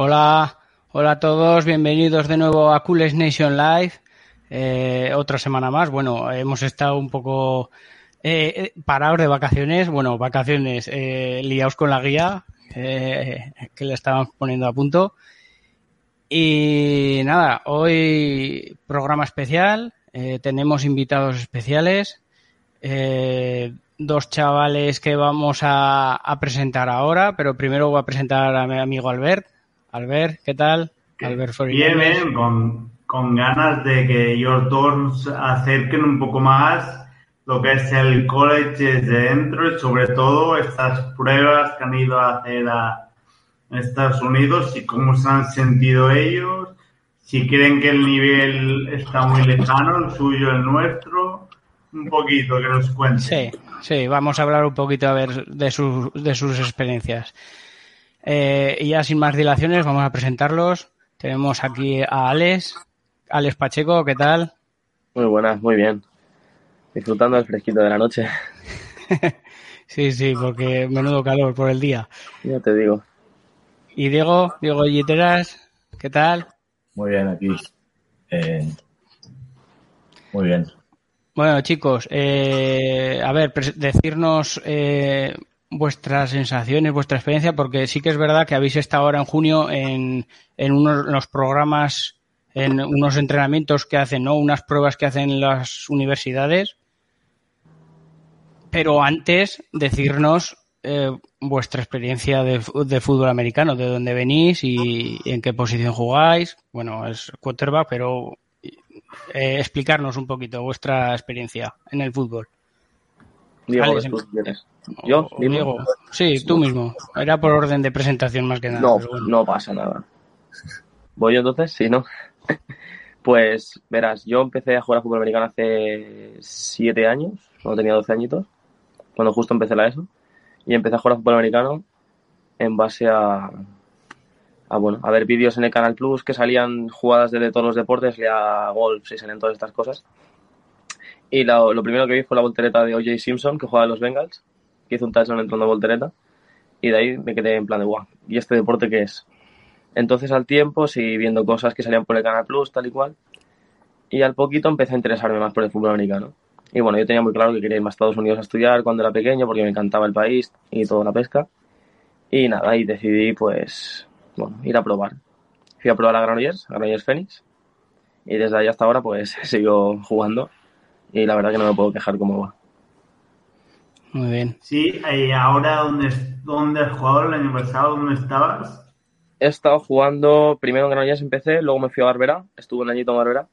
Hola, hola a todos, bienvenidos de nuevo a Coolest Nation Live. Eh, otra semana más. Bueno, hemos estado un poco eh, parados de vacaciones. Bueno, vacaciones eh, liados con la guía eh, que le estábamos poniendo a punto. Y nada, hoy programa especial. eh, tenemos invitados especiales. eh, dos chavales que vamos a presentar ahora, pero primero voy a presentar a mi amigo Albert. Albert, ¿qué tal? Albert Bien, bien, con, con ganas de que ellos dos acerquen un poco más lo que es el college desde dentro y sobre todo estas pruebas que han ido a hacer a Estados Unidos y cómo se han sentido ellos, si creen que el nivel está muy lejano, el suyo, el nuestro, un poquito que nos cuenten. Sí, sí, vamos a hablar un poquito a ver de, sus de sus experiencias. Eh, y ya sin más dilaciones, vamos a presentarlos. Tenemos aquí a Alex, Alex Pacheco, ¿qué tal? Muy buenas, muy bien. Disfrutando del fresquito de la noche, Sí, sí, porque menudo calor por el día. ya te digo. Y Diego, Diego Yiteras, ¿qué tal? Muy bien, aquí. Eh, muy bien. Bueno, chicos, eh, a ver, decirnos eh, vuestras sensaciones, vuestra experiencia, porque sí que es verdad que habéis estado ahora en junio en, en unos los programas, en unos entrenamientos que hacen, ¿no? Unas pruebas que hacen las universidades. Pero antes, decirnos eh, vuestra experiencia de, de fútbol americano, de dónde venís y en qué posición jugáis. Bueno, es quarterback, pero eh, explicarnos un poquito vuestra experiencia en el fútbol. Diego, quieres. ¿Yo? Diego. Sí, tú mismo. Era por orden de presentación más que nada. No, bueno. no pasa nada. ¿Voy yo entonces? Sí, ¿no? Pues verás, yo empecé a jugar a fútbol americano hace siete años, cuando tenía 12 añitos, cuando justo empecé la ESO, y empecé a jugar a fútbol americano en base a, a bueno, a ver vídeos en el Canal Plus que salían jugadas de, de todos los deportes, leía golf, y salían todas estas cosas. Y lo, primero que vi fue la voltereta de O.J. Simpson, que jugaba en los Bengals, que hizo un touchdown entrando a voltereta, y de ahí me quedé en plan de, guau, ¿y este deporte qué es? Entonces al tiempo seguí viendo cosas que salían por el Canal Plus, tal y cual. Y al poquito empecé a interesarme más por el fútbol americano. Y bueno, yo tenía muy claro que quería irme a Estados Unidos a estudiar cuando era pequeño porque me encantaba el país y toda la pesca. Y nada, y decidí pues, bueno, ir a probar. Fui a probar a Granollers, a Granollers Phoenix. Y desde ahí hasta ahora pues sigo jugando. Y la verdad que no me puedo quejar cómo va. Muy bien. Sí, y ahora, ¿dónde, dónde has jugado el año pasado? ¿Dónde estabas? He estado jugando, primero en Granollers empecé, luego me fui a Barberá, estuve un añito en Barberá,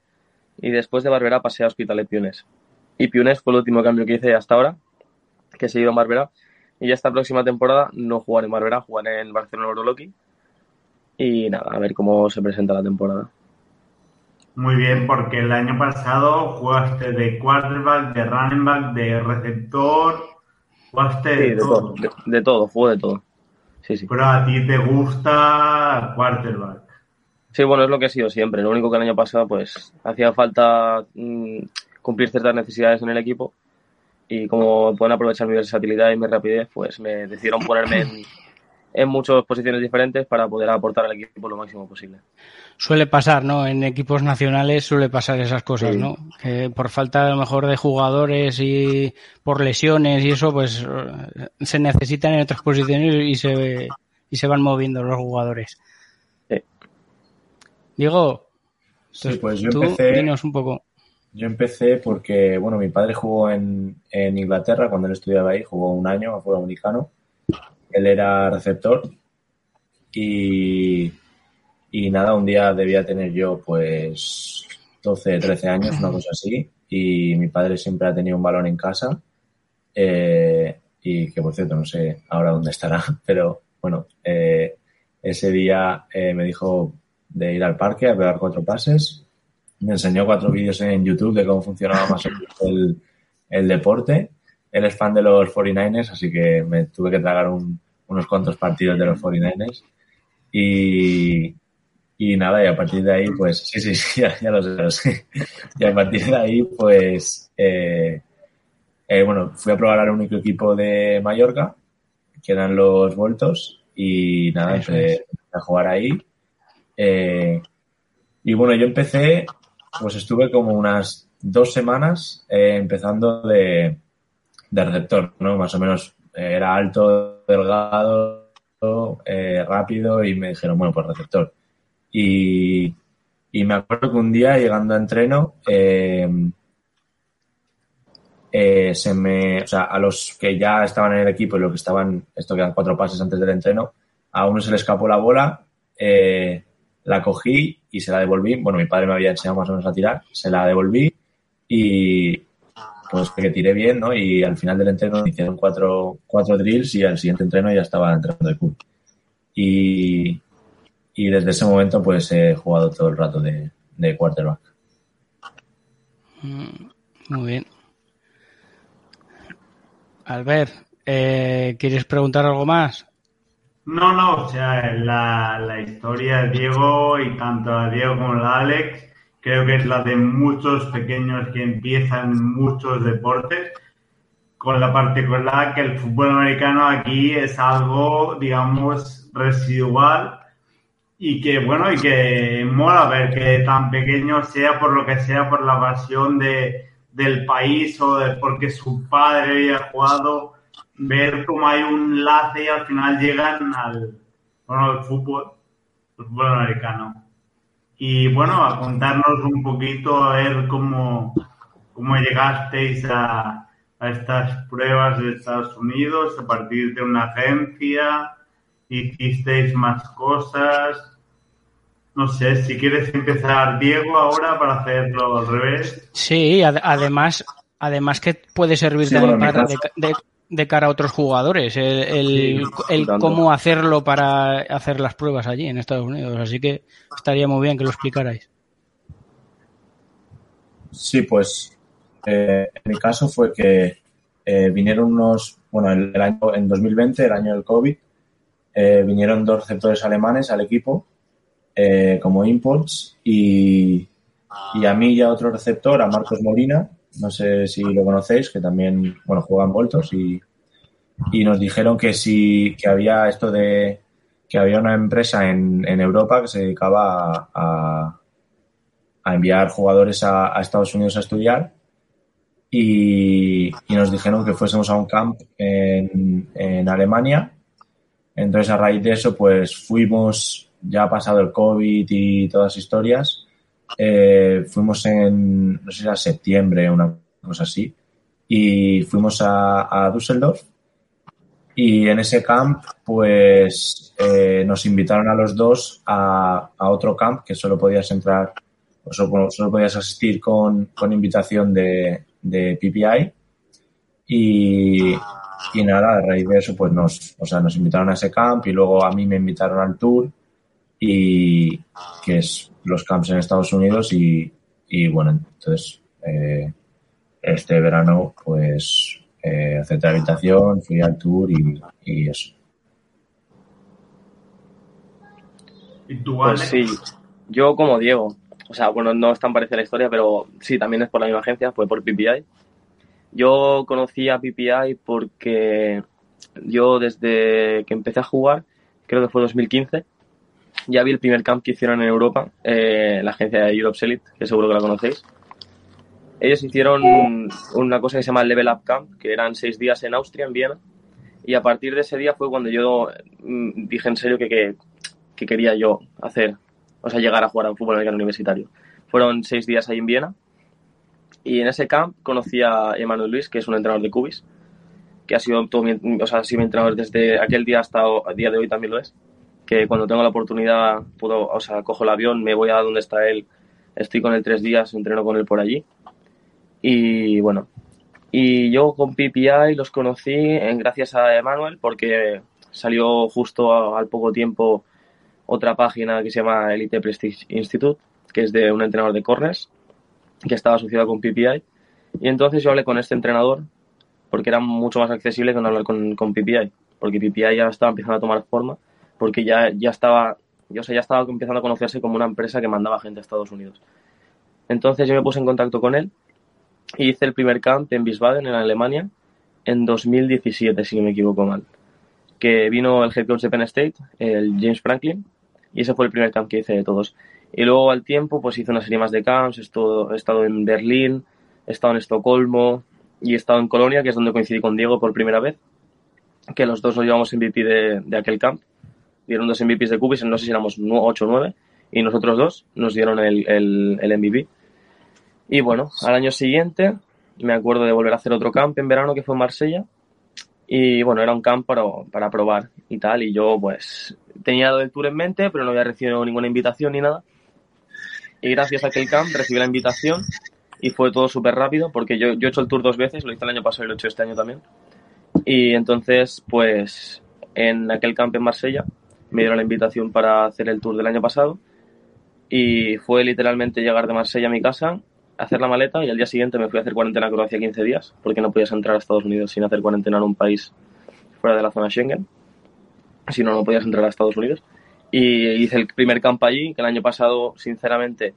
y después de Barberá pasé a Hospitalet Piunes. Y Piunes fue el último cambio que hice hasta ahora, que he seguido en Barberá, y ya esta próxima temporada no jugaré en Barberá, jugaré en Barcelona Euroloki, y nada, a ver cómo se presenta la temporada. Muy bien, porque el año pasado jugaste de quarterback, de running back, de receptor, jugaste Sí, de, de todo. todo, de, de todo, juego de todo. Sí, sí. Pero a ti te gusta quarterback. Sí, bueno, es lo que he sido siempre. Lo único que el año pasado, pues, hacía falta mm, cumplir ciertas necesidades en el equipo. Y como pueden aprovechar mi versatilidad y mi rapidez, pues me decidieron ponerme en, en muchas posiciones diferentes para poder aportar al equipo lo máximo posible. Suele pasar, ¿no? En equipos nacionales suele pasar esas cosas, Sí. ¿no? Que por falta a lo mejor de jugadores y por lesiones y eso, pues se necesitan en otras posiciones y se, y se van moviendo los jugadores. Sí. Diego, Sí, pues yo tú empecé, dinos un poco. yo empecé porque, bueno, mi padre jugó en, en Inglaterra cuando él estudiaba ahí, jugó un año a fútbol americano. Él era receptor y, y nada, un día debía tener yo pues 12, 13 años, una cosa así, y mi padre siempre ha tenido un balón en casa eh, y que por cierto no sé ahora dónde estará, pero bueno, eh, ese día eh, me dijo de ir al parque a pegar cuatro pases, me enseñó cuatro vídeos en YouTube de cómo funcionaba más o menos el, el deporte. Él es fan de los 49ers, así que me tuve que tragar un- unos cuantos partidos de los 49ers. Y, y nada, y a partir de ahí, pues sí, sí, sí, ya, ya lo sé, lo sé. Y a partir de ahí, pues, eh, eh, bueno, fui a probar al único equipo de Mallorca, que eran los Voltos, y nada, empecé a jugar ahí. Eh, y bueno, yo empecé, pues estuve como unas dos semanas eh, empezando de, de, receptor, ¿no? Más o menos era alto, delgado, rápido y me dijeron, bueno, pues receptor. Y, y me acuerdo que un día llegando a entreno, se me, o sea, a los que ya estaban en el equipo y los que estaban, esto quedan cuatro pases antes del entreno, a uno se le escapó la bola, eh, la cogí y se la devolví. Bueno, mi padre me había enseñado más o menos a tirar, se la devolví y pues que tiré bien, ¿no? Y al final del entreno hicieron cuatro, cuatro drills y al siguiente entreno ya estaba entrando de club. Y, y desde ese momento pues he jugado todo el rato de, de quarterback. Mm, muy bien. Albert, eh, ¿quieres preguntar algo más? No, no, o sea, la, la historia de Diego y tanto a Diego como a Alex, creo que es la de muchos pequeños que empiezan muchos deportes, con la particularidad que el fútbol americano aquí es algo, digamos, residual y que, bueno, y que mola ver que tan pequeño sea por lo que sea, por la pasión de, del país o de porque su padre había jugado ver cómo hay un enlace y al final llegan al, bueno, al fútbol, el fútbol americano. Y bueno, a contarnos un poquito, a ver cómo, cómo llegasteis a, a estas pruebas de Estados Unidos a partir de una agencia, hicisteis más cosas. No sé, si quieres empezar, Diego, ahora para hacerlo al revés. Sí, además, además que puede servir también para de, de cara a otros jugadores, el, el, cómo hacerlo para hacer las pruebas allí en Estados Unidos. Así que estaría muy bien que lo explicarais. Sí, pues eh, en mi caso fue que eh, vinieron unos, bueno, el, año, en 2020, el año del COVID, eh, vinieron dos receptores alemanes al equipo como imports y, y a mí y a otro receptor, a Marcos Molina, no sé si lo conocéis, que también, bueno, juegan Voltos y, y nos dijeron que si que había esto de que había una empresa en, en Europa que se dedicaba a, a, enviar jugadores a, Estados Unidos a estudiar y, y, nos dijeron que fuésemos a un camp en, en Alemania. Entonces, a raíz de eso, pues fuimos, ya ha pasado el COVID y todas las historias, eh, fuimos en, no sé si era septiembre una cosa así, y fuimos a, a Düsseldorf. Y en ese camp, pues eh, nos invitaron a los dos a, a, otro camp que solo podías entrar, o solo, solo podías asistir con, con invitación de, de PPI. Y, y nada, a raíz de eso, pues nos, o sea, nos invitaron a ese camp y luego a mí me invitaron al tour y que es los camps en Estados Unidos y, y bueno, entonces eh, este verano pues eh, acepté la habitación, fui al tour y, y eso. ¿Y tú, pues sí, yo como Diego, o sea, bueno, no es tan parecida la historia, pero sí, también es por la misma agencia, fue por PPI. Yo conocí a PPI porque yo desde que empecé a jugar, creo que fue 2015, ya vi el primer camp que hicieron en Europa, eh, la agencia de Europe Elite, que seguro que la conocéis. Ellos hicieron una cosa que se llama Level Up Camp, que eran seis días en Austria, en Viena. Y a partir de ese día fue cuando yo mm, dije en serio que, que, que quería yo hacer, o sea, llegar a jugar al fútbol americano universitario. Fueron seis días ahí en Viena. Y en ese camp conocí a Emanuel Luis, que es un entrenador de Cubis, que ha sido, todo mi, o sea, ha sido mi entrenador desde aquel día hasta el día de hoy también lo es que cuando tengo la oportunidad, puedo, o sea, cojo el avión, me voy a donde está él, estoy con él tres días, entreno con él por allí. Y bueno, y yo con PPI los conocí en, gracias a Emanuel porque salió justo al poco tiempo otra página que se llama Elite Prestige Institute, que es de un entrenador de corners, que estaba asociado con PPI. Y entonces yo hablé con este entrenador porque era mucho más accesible que no hablar con, con PPI, porque PPI ya estaba empezando a tomar forma porque ya, ya estaba, yo sé, ya estaba empezando a conocerse como una empresa que mandaba gente a Estados Unidos. Entonces yo me puse en contacto con él y hice el primer camp en Wiesbaden, en Alemania, en 2017, si no me equivoco mal. Que vino el head coach de Penn State, el James Franklin, Y ese fue el primer camp que hice de todos. Y luego al tiempo, pues hice una serie más de camps, he estado en Berlín, he estado en Estocolmo y he estado en Colonia, que es donde coincidí con Diego por primera vez, que los dos nos llevamos MVP de, de aquel camp. Dieron dos MVPs de Cubis, no sé si éramos 8 o 9, y nosotros dos nos dieron el, el, el MVP. Y bueno, al año siguiente me acuerdo de volver a hacer otro camp en verano que fue en Marsella. Y bueno, era un camp para, para probar y tal. Y yo pues tenía el tour en mente, pero no había recibido ninguna invitación ni nada. Y gracias a aquel camp recibí la invitación y fue todo súper rápido porque yo, yo he hecho el tour dos veces, lo hice el año pasado y lo he hecho este año también. Y entonces pues en aquel camp en Marsella me dieron la invitación para hacer el tour del año pasado y fue literalmente llegar de Marsella a mi casa, hacer la maleta y al día siguiente me fui a hacer cuarentena a Croacia 15 días porque no podías entrar a Estados Unidos sin hacer cuarentena en un país fuera de la zona Schengen. Si no, no podías entrar a Estados Unidos. Y hice el primer camp allí, que el año pasado, sinceramente,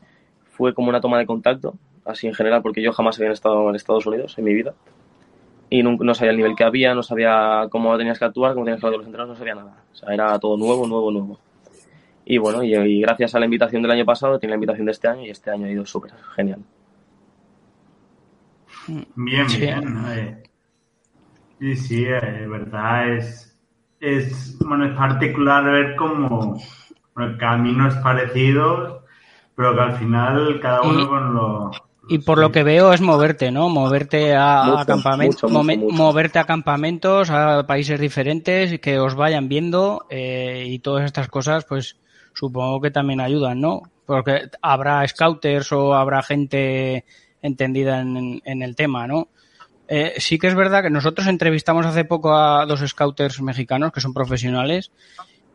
fue como una toma de contacto, así en general, porque yo jamás había estado en Estados Unidos en mi vida. Y no, no sabía el nivel que había, no sabía cómo tenías que actuar, cómo tenías que hablar los entrenos, no sabía nada. O sea, era todo nuevo, nuevo, nuevo. Y bueno, y, y, gracias a la invitación del año pasado, tiene la invitación de este año y este año ha ido súper genial. Bien, bien. Eh, sí, sí, eh, verdad es, es, bueno, es particular ver cómo bueno, caminos parecidos, pero que al final cada uno y, con lo... Y por lo que veo es moverte, ¿no? Moverte a, mucho, a campamentos, mucho, mucho, moverte a campamentos, a países diferentes, que os vayan viendo eh, y todas estas cosas, pues supongo que también ayudan, ¿no? Porque habrá scouters o habrá gente entendida en, en el tema, ¿no? Eh, sí que es verdad que nosotros entrevistamos hace poco a dos scouters mexicanos que son profesionales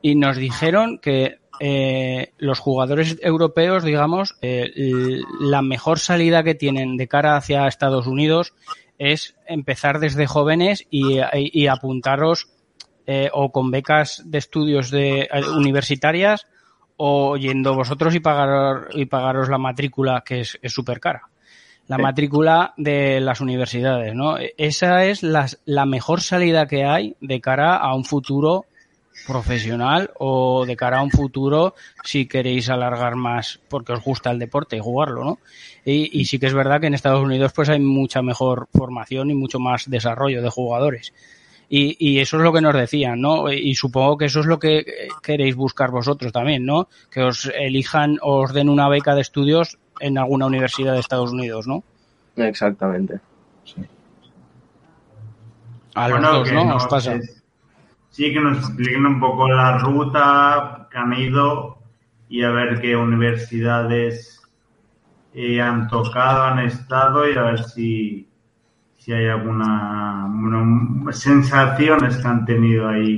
y nos dijeron que eh, los jugadores europeos, digamos, eh, la mejor salida que tienen de cara hacia Estados Unidos es empezar desde jóvenes y, y apuntaros eh, o con becas de estudios de universitarias o yendo vosotros y pagar y pagaros la matrícula que es súper cara la sí. matrícula de las universidades, ¿no? Esa es la, la, mejor salida que hay de cara a un futuro profesional o de cara a un futuro si queréis alargar más porque os gusta el deporte y jugarlo, ¿no? Y, y sí que es verdad que en Estados Unidos pues hay mucha mejor formación y mucho más desarrollo de jugadores. Y, y, eso es lo que nos decían, ¿no? Y supongo que eso es lo que queréis buscar vosotros también, ¿no? Que os elijan, os den una beca de estudios en alguna universidad de Estados Unidos, ¿no? Exactamente. Sí. A los bueno, dos, ¿no? Nos, os pasa. Es, sí, que nos expliquen un poco la ruta que han ido y a ver qué universidades eh, han tocado, han estado y a ver si, si hay alguna bueno, sensaciones que han tenido ahí.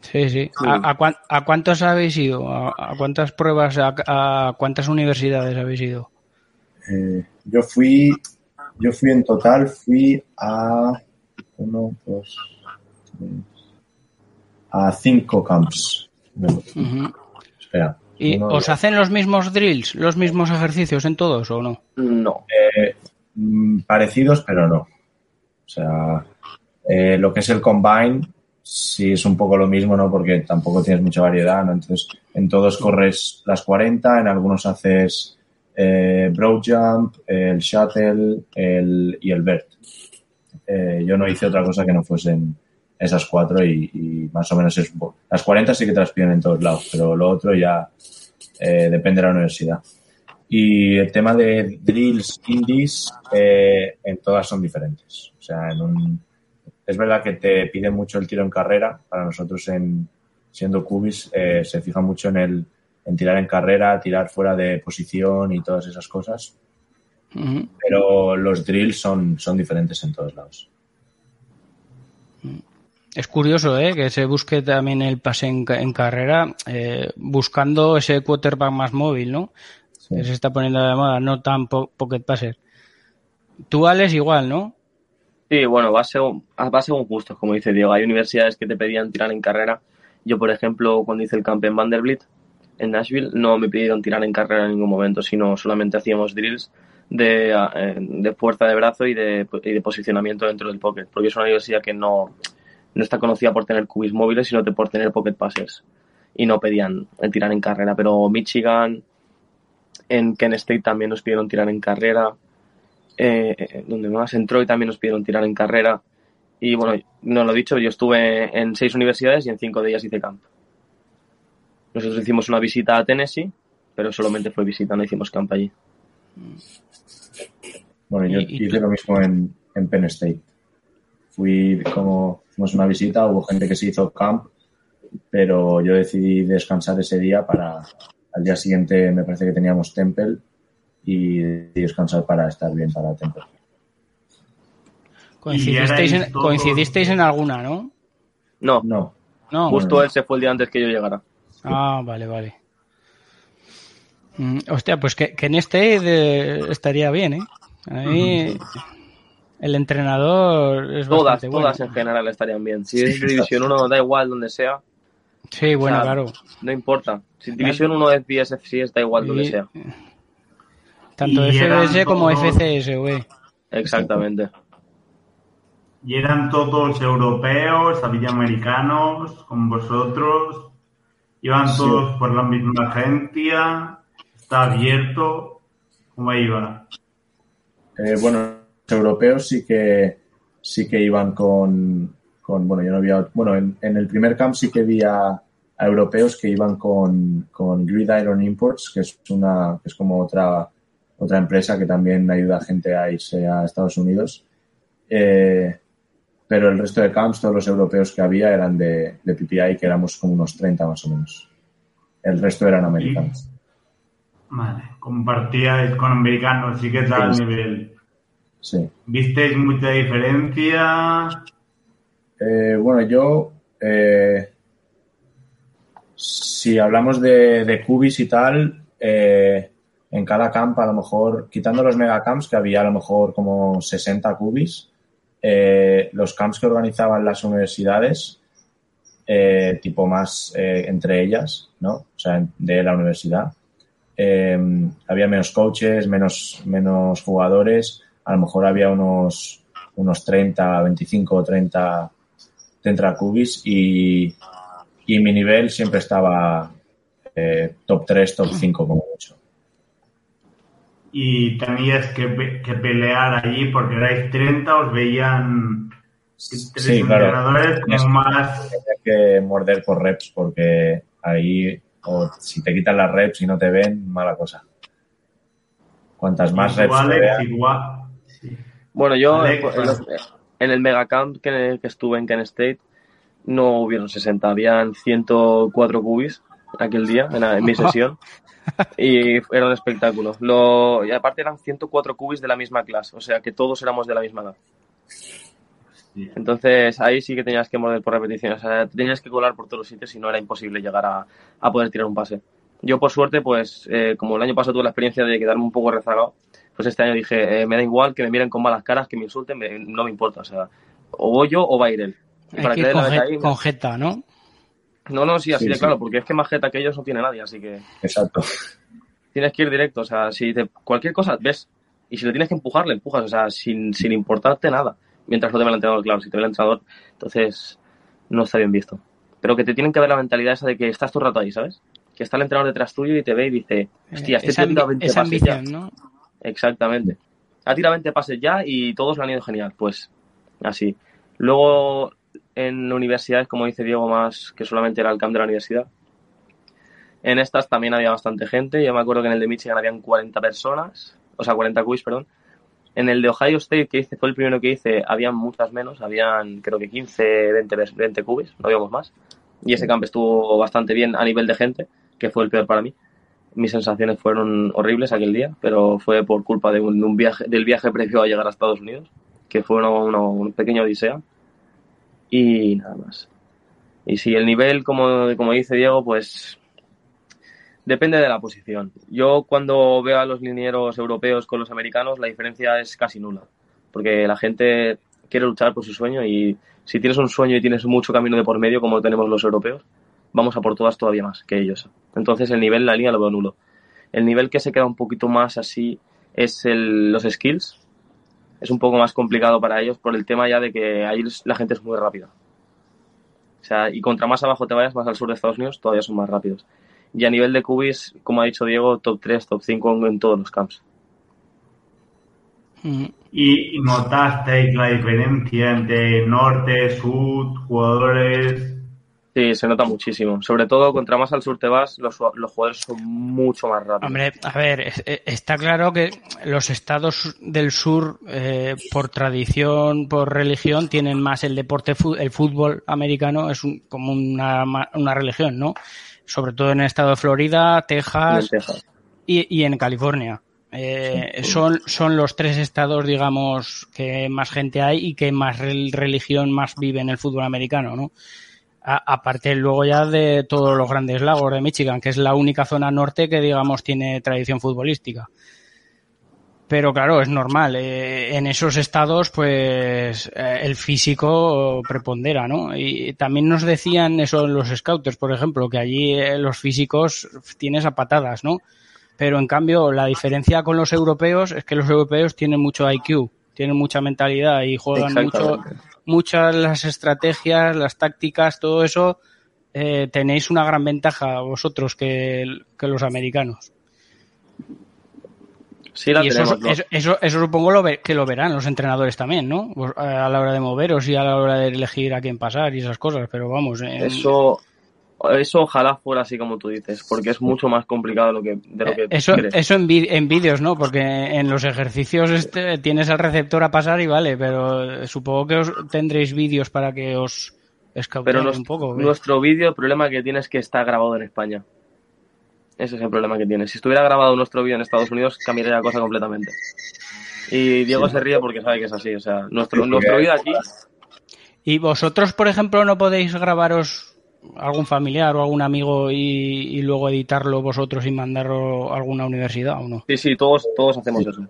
Sí, sí. ¿A, a, a cuántos habéis ido? ¿A, a cuántas pruebas, a, cuántas universidades habéis ido? Eh, yo fui, yo fui en total, fui a uno, dos, tres, a cinco camps. Uh -huh. ¿Y os hacen los mismos drills, los mismos ejercicios en todos o no? No. Eh, parecidos, pero no. O sea, eh, lo que es el combine sí es un poco lo mismo, ¿no? Porque tampoco tienes mucha variedad, ¿no? Entonces, en todos corres las 40, en algunos haces eh, broad jump, el shuttle el, y el vert. Eh, yo no hice otra cosa que no fuesen esas cuatro y, y, más o menos es... Las 40 sí que te las piden en todos lados, pero lo otro ya eh, depende de la universidad. Y el tema de drills, indies, eh, en todas son diferentes. O sea, en un, es verdad que te pide mucho el tiro en carrera. Para nosotros, en, siendo cubis, eh, se fija mucho en el en tirar en carrera, tirar fuera de posición y todas esas cosas. Uh -huh. Pero los drills son, son diferentes en todos lados. Es curioso ¿eh? que se busque también el pase en, en carrera, eh, buscando ese quarterback más móvil, ¿no? Sí. Que se está poniendo de moda, no tan po pocket passer. Tú, Alex, igual, ¿no? Sí, bueno, va según, va según gustos, como dice Diego. Hay universidades que te pedían tirar en carrera. Yo, por ejemplo, cuando hice el camp en Vanderbilt, en Nashville, no me pidieron tirar en carrera en ningún momento, sino solamente hacíamos drills de, eh, de fuerza de brazo y de, y de, posicionamiento dentro del pocket, porque es una universidad que no, no está conocida por tener cubis móviles, sino por tener pocket passes. y no pedían el tirar en carrera. Pero Michigan, en Kent State también nos pidieron tirar en carrera. Eh, donde más en Troy también nos pidieron tirar en carrera. Y bueno, no lo he dicho, yo estuve en seis universidades y en cinco de ellas hice camp. Nosotros hicimos una visita a Tennessee, pero solamente fue visita, no hicimos camp allí. Bueno, yo hice lo mismo en, en Penn State. Fui como, fuimos una visita, hubo gente que se hizo camp, pero yo decidí descansar ese día para, al día siguiente me parece que teníamos Temple y decidí descansar para estar bien para Temple. Coincidisteis en, coincidisteis en alguna, ¿no? No, No, No. justo él se fue el día antes que yo llegara. Ah, vale, vale. Mm, hostia, pues que, que en este de- estaría bien, ¿eh? Ahí el entrenador es Todas, bastante bueno. todas en general estarían bien. Si es División 1, da igual donde sea, Sí, bueno, o sea, claro. no importa. Si División 1 es BSFC, da igual donde Y- sea. Tanto FBS como todos- FCS, güey. Exactamente. Y eran todos europeos, había americanos, con vosotros. Iban Sí. todos por la misma agencia. Está abierto. ¿Cómo iba? Eh, bueno, europeos sí que sí que iban con, con bueno, yo no había, bueno, en, en el primer camp sí que había a europeos que iban con, con Gridiron Imports, que es una, que es como otra, otra empresa que también ayuda a gente a irse a Estados Unidos. Eh, pero el resto de camps, todos los europeos que había eran de, de PPI, que éramos como unos 30 más o menos. El resto eran americanos. Vale, compartíais con americanos, sí que está al Sí. nivel. Sí. ¿Visteis mucha diferencia? Eh, bueno, yo, eh, si hablamos de, de cubis y tal, eh, en cada camp, a lo mejor, quitando los megacamps, que había a lo mejor como 60 cubis, los camps que organizaban las universidades, tipo más entre ellas, ¿no? O sea, de la universidad, había menos coaches, menos, menos jugadores, a lo mejor había unos, unos 30, 25 o 30 Tentra Cubis y, y mi nivel siempre estaba eh, top 3, top 5 como mucho. Y teníais que, que pelear allí porque erais 30, os veían tres Sí, claro. entrenadores Es- con más que morder por reps porque ahí, o si te quitan las reps y no te ven, mala cosa. Cuantas más reps te vean, igual. Bueno, yo en, los- en el megacamp que, que estuve en Kent State no hubieron 60, habían 104 cubis aquel día en, en mi sesión y era un espectáculo. Lo, y aparte eran 104 cubis de la misma clase, o sea que todos éramos de la misma edad. Entonces ahí sí que tenías que morder por repetición, o sea, te tenías que colar por todos los sitios y no era imposible llegar a, a poder tirar un pase. Yo por suerte, pues eh, como el año pasado tuve la experiencia de quedarme un poco rezagado, pues este año dije, eh, me da igual que me miren con malas caras, que me insulten, me- no me importa, o sea, o voy yo o va a ir él. Y para que que ir dé la con, venta je- ahí, con jeta, ¿no? no, no, sí, así Sí, de sí. claro, porque es que más jeta que ellos no tiene nadie, así que exacto. tienes que ir directo, o sea, si te, cualquier cosa ves y si le tienes que empujar, le empujas, o sea, sin, sin importarte nada, mientras no te ve el entrenador, claro, si te ve el entrenador, entonces no está bien visto. Pero que te tienen que ver la mentalidad esa de que estás todo el rato ahí, ¿sabes? Que está el entrenador detrás tuyo y te ve y dice, hostia, este esa, ambi- 20 esa ya. ambición, ¿no? Exactamente. Ha tirado 20 pases ya y todos lo han ido genial, pues así. Luego en universidades, como dice Diego, más que solamente era el camp de la universidad. En estas también había bastante gente. Yo me acuerdo que en el de Michigan habían 40 personas, o sea, 40 quiz, perdón. En el de Ohio State, que hice, fue el primero que hice, habían muchas menos, habían creo que 15, 20, 20 cubis, no habíamos más. Y ese camp estuvo bastante bien a nivel de gente, que fue el peor para mí mis sensaciones fueron horribles aquel día, pero fue por culpa de un, viaje, del viaje previo a llegar a Estados Unidos, que fue uno, uno- un pequeño odisea. Y nada más. Y si el nivel, como, como dice Diego, pues depende de la posición. Yo cuando veo a los linieros europeos con los americanos, la diferencia es casi nula, porque la gente quiere luchar por su sueño y si tienes un sueño y tienes mucho camino de por medio, como tenemos los europeos, vamos a por todas todavía más que ellos. Entonces el nivel en la línea lo veo nulo. El nivel que se queda un poquito más así es el, los skills. Es un poco más complicado para ellos por el tema ya de que ahí la gente es muy rápida. O sea, y contra más abajo te vayas, más al sur de Estados Unidos, todavía son más rápidos. Y a nivel de cubis, como ha dicho Diego, top 3, top 5 en todos los camps. ¿Y notasteis la diferencia entre norte, sur, jugadores? Sí, se nota muchísimo. Sobre todo, contra más al sur te vas, los, los jugadores son mucho más rápidos. Hombre, a ver, está claro que los estados del sur, eh, por tradición, por religión, tienen más el deporte, el fútbol americano es como una, una religión, ¿no? Sobre todo en el estado de Florida, Texas, Y, y en California. Eh, son, son los tres estados, digamos, que más gente hay y que más religión más vive en el fútbol americano, ¿no? Aparte luego ya de todos los grandes lagos de Michigan, que es la única zona norte que, digamos, tiene tradición futbolística. Pero claro, es normal. Eh, en esos estados, pues eh, el físico prepondera, ¿no? Y también nos decían eso los scouts, por ejemplo, que allí los físicos tienes a patadas, ¿no? Pero en cambio, la diferencia con los europeos es que los europeos tienen mucho IQ, tienen mucha mentalidad y juegan mucho, muchas las estrategias, las tácticas, todo eso, eh, tenéis una gran ventaja vosotros que, los americanos. Sí, la eso, eso, eso, supongo lo que lo verán los entrenadores también, ¿no? A la hora de moveros y a la hora de elegir a quién pasar y esas cosas, pero vamos. Eso, eso ojalá fuera así como tú dices, porque es mucho más complicado de lo que, de lo que Eso, eso en, en vídeos, ¿no? Porque en los ejercicios este, tienes al receptor a pasar y vale, pero supongo que os tendréis vídeos para que os pero un poco. Nuestro vídeo, el problema que tiene es que está grabado en España. Ese es el problema que tiene. Si estuviera grabado nuestro vídeo en Estados Unidos, cambiaría la cosa completamente. Y Diego se ríe porque sabe que es así. O sea, nuestro, nuestro vídeo aquí. ¿Y vosotros, por ejemplo, no podéis grabaros algún familiar o algún amigo y, luego editarlo vosotros y mandarlo a alguna universidad o no? Sí, sí, todos, todos hacemos eso.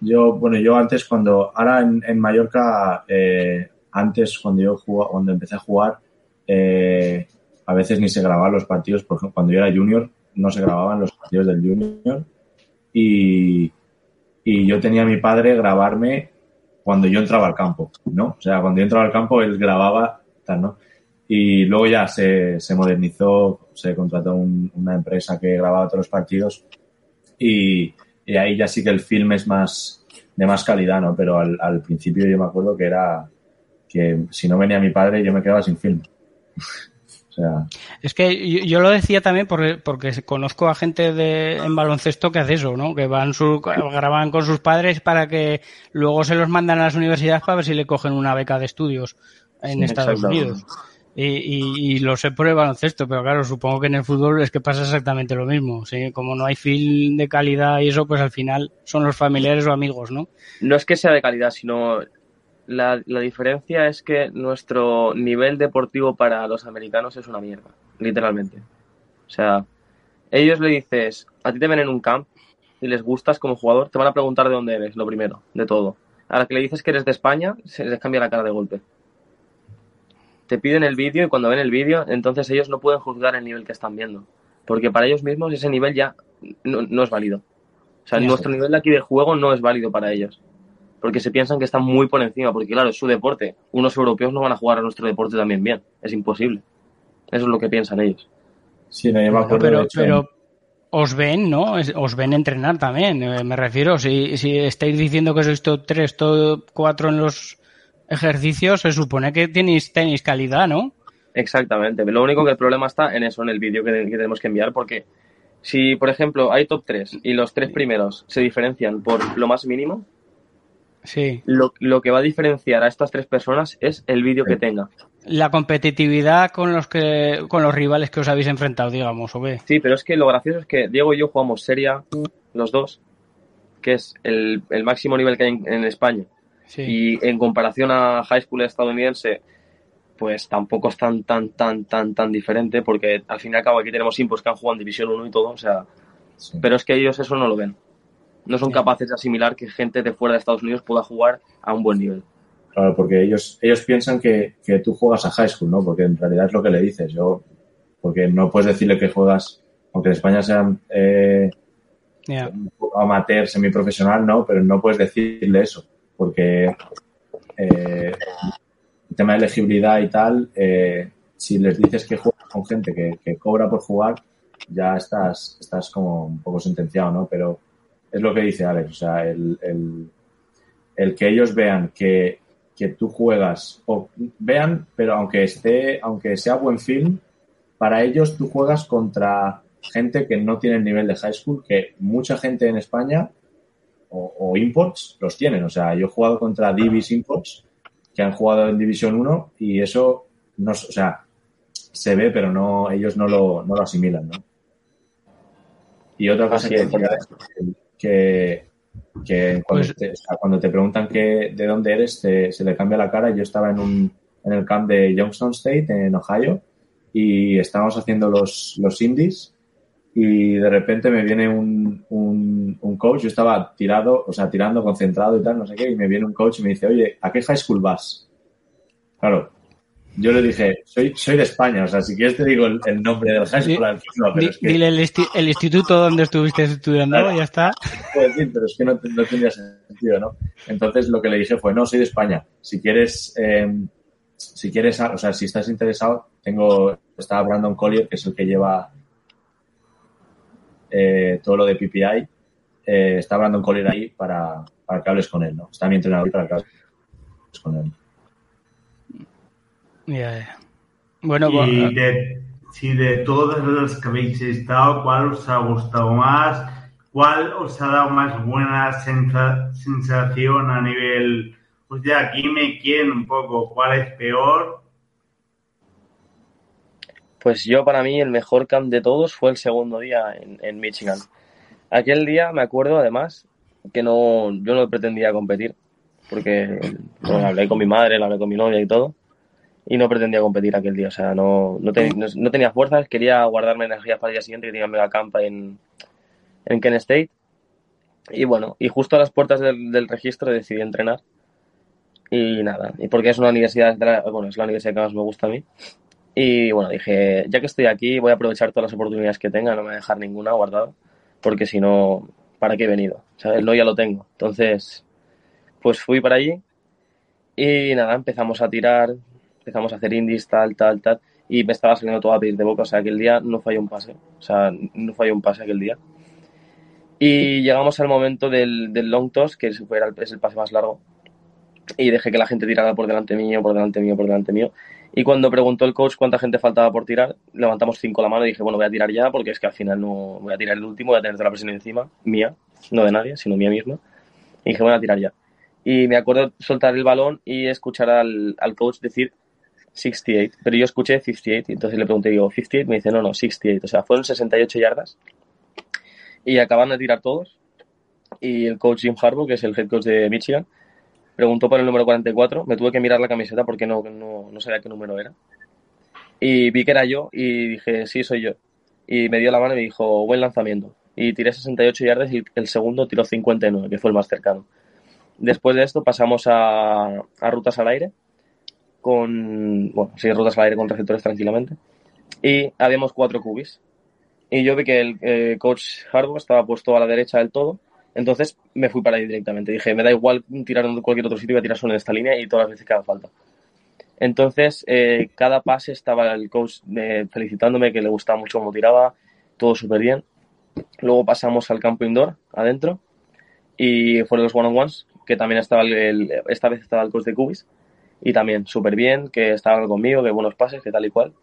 Yo, bueno, yo antes cuando, ahora en, Mallorca, eh, antes cuando yo jugaba, cuando empecé a jugar, eh, a veces ni se grababan los partidos, por ejemplo, cuando yo era junior, no se grababan los partidos del junior y, y yo tenía a mi padre grabarme cuando yo entraba al campo, ¿no? O sea, cuando yo entraba al campo, él grababa, tal, ¿no? Y luego ya se, se modernizó, se contrató una empresa que grababa todos los partidos y, y, ahí ya sí que el film es más de más calidad, ¿no? Pero al, al, principio yo me acuerdo que era que si no venía mi padre yo me quedaba sin film. o sea... Es que yo, lo decía también porque, porque conozco a gente de, en baloncesto que hace eso, ¿no? Que van su, graban con sus padres para que luego se los mandan a las universidades para ver si le cogen una beca de estudios en Estados Unidos. Y, y, lo sé por el baloncesto, pero claro, supongo que en el fútbol es que pasa exactamente lo mismo. ¿sí? Como no hay film de calidad y eso, pues al final son los familiares o amigos, ¿no? No es que sea de calidad, sino la, la diferencia es que nuestro nivel deportivo para los americanos es una mierda, literalmente. O sea, ellos le dices, a ti te ven en un camp y les gustas como jugador, te van a preguntar de dónde eres, lo primero, de todo. A la que le dices que eres de España, se les cambia la cara de golpe te piden el vídeo y cuando ven el vídeo, entonces ellos no pueden juzgar el nivel que están viendo. Porque para ellos mismos ese nivel ya no, es válido. O sea, nuestro nivel de aquí de juego no es válido para ellos. Porque se piensan que están muy por encima. Porque claro, es su deporte. Unos europeos no van a jugar a nuestro deporte también bien. Es imposible. Eso es lo que piensan ellos. Sí, no, yo pero, pero os ven, ¿no? Os ven entrenar también. Eh, me refiero, si, si estáis diciendo que sois top 3, top 4 en los ejercicios, se supone que tenéis, tenéis calidad, ¿no? Exactamente. Lo único que el problema está en eso, en el vídeo que, tenemos que enviar, porque si, por ejemplo, hay top 3 y los tres primeros se diferencian por lo más mínimo, sí. lo, lo que va a diferenciar a estas tres personas es el vídeo que tenga. La competitividad con los que con los rivales que os habéis enfrentado, digamos, ¿o qué? Sí, pero es que lo gracioso es que Diego y yo jugamos Seria, los dos, que es el, el máximo nivel que hay en España. Y en comparación a high school estadounidense, pues tampoco es tan, tan, tan, tan, tan diferente, porque al fin y al cabo aquí tenemos impos que han jugado en División 1 y todo, o sea, pero es que ellos eso no lo ven. No son capaces de asimilar que gente de fuera de Estados Unidos pueda jugar a un buen nivel. Claro, porque ellos, ellos piensan que, que tú juegas a high school, ¿no? Porque en realidad es lo que le dices. Yo, porque no puedes decirle que juegas, aunque en España sean eh, amateur, semiprofesional, no, pero no puedes decirle eso porque eh, el tema de elegibilidad y tal, eh, si les dices que juegas con gente que, que cobra por jugar, ya estás, estás como un poco sentenciado, ¿no? Pero es lo que dice Alex, o sea, el, el, el que ellos vean que, que tú juegas, o vean, pero aunque esté, aunque sea buen film, para ellos tú juegas contra gente que no tiene el nivel de high school, que mucha gente en España o, o imports los tienen. O sea, yo he jugado contra Divis Imports que han jugado en División 1 y eso no, o sea, se ve, pero no, ellos no lo, no lo asimilan, ¿no? Y otra cosa Así que decía es que, que cuando, Pues- te, o sea, cuando te preguntan que, de dónde eres, te- se le cambia la cara. Yo estaba en, un, en el camp de Youngstown State, en Ohio, y estábamos haciendo los, los indies y de repente me viene un, un, un coach, yo estaba tirado, o sea, tirando, concentrado y tal, no sé qué, y me viene un coach y me dice, oye, ¿a qué high school vas? Claro, yo le dije, soy, soy de España, o sea, si quieres te digo el, el nombre del high school al pero es que Dile el, insti- el instituto donde estuviste estudiando, Claro. ya está. puedo decir, pero es que no, no tendría sentido, ¿no? Entonces lo que le dije fue, no, soy de España. Si quieres, eh, si quieres, o sea, si estás interesado, tengo, está Brandon Collier, que es el que lleva eh, todo lo de PPI. Eh, está Brandon Collier ahí para, para que hables con él, ¿no? Está mi entrenador para que hables con él. Bueno, Y bueno, de, si de todas las que habéis estado, ¿cuál os ha gustado más? ¿Cuál os ha dado más buena sensa- sensación a nivel... Pues de aquí me quieren un poco. ¿Cuál es peor? Pues yo, para mí, el mejor camp de todos fue el segundo día en, en Michigan. Aquel día me acuerdo, además, que no, yo no pretendía competir, porque bueno, hablé con mi madre, hablé con mi novia y todo, y no pretendía competir aquel día. O sea, no, no, te- no- no tenía fuerzas, quería guardarme energías para el día siguiente, que tenía mega camp en, en Kent State. Y bueno, y justo a las puertas del, del registro decidí entrenar. Y nada, y porque es una universidad, bueno, es la universidad que más me gusta a mí. Y bueno, dije, ya que estoy aquí, voy a aprovechar todas las oportunidades que tenga, no me voy dejar ninguna guardada, porque si no, ¿para qué he venido? ¿Sabes? No ya lo tengo. Entonces, pues fui para allí y nada, empezamos a tirar, empezamos a hacer indies, tal, tal, tal, y me estaba saliendo todo a pedir de boca, o sea, aquel día no falló un pase, o sea, no falló un pase aquel día. Y llegamos al momento del, del long toss, que es el pase más largo, y dejé que la gente tirara por delante mío, por delante mío, por delante mío. Y cuando preguntó el coach cuánta gente faltaba por tirar, levantamos cinco la mano y dije, bueno, voy a tirar ya porque es que al final no voy a tirar el último, voy a tener toda la presión encima, mía, no de nadie, sino mía misma. Y dije, voy a tirar ya. Y me acuerdo soltar el balón y escuchar al, al coach decir 68, pero yo escuché 58 y entonces le pregunté, digo, 58, me dice, no, no, 68, o sea, fueron 68 yardas y acaban de tirar todos. Y el coach Jim Harbaugh, que es el head coach de Michigan, preguntó por el número 44. Me tuve que mirar la camiseta porque no, no, no sabía qué número era. Y vi que era yo y dije, sí, soy yo. Y me dio la mano y me dijo, buen lanzamiento. Y tiré 68 yardas y el segundo tiró 59, que fue el más cercano. Después de esto pasamos a, a rutas al aire, con, bueno, sí, rutas al aire con receptores tranquilamente. Y habíamos cuatro cubis. Y yo vi que el eh, coach Harbaugh estaba puesto a la derecha del todo entonces me fui para ahí directamente. Dije, me da igual tirar en cualquier otro sitio, voy a tirar solo en esta línea y todas las veces que haga falta. Entonces, eh, cada pase estaba el coach eh, felicitándome, que le gustaba mucho cómo tiraba, todo súper bien. Luego pasamos al campo indoor, adentro, y fueron los one-on-ones, que también estaba el, esta vez estaba el coach de Cubis, y también súper bien, que estaba conmigo, que buenos pases, que tal y cual.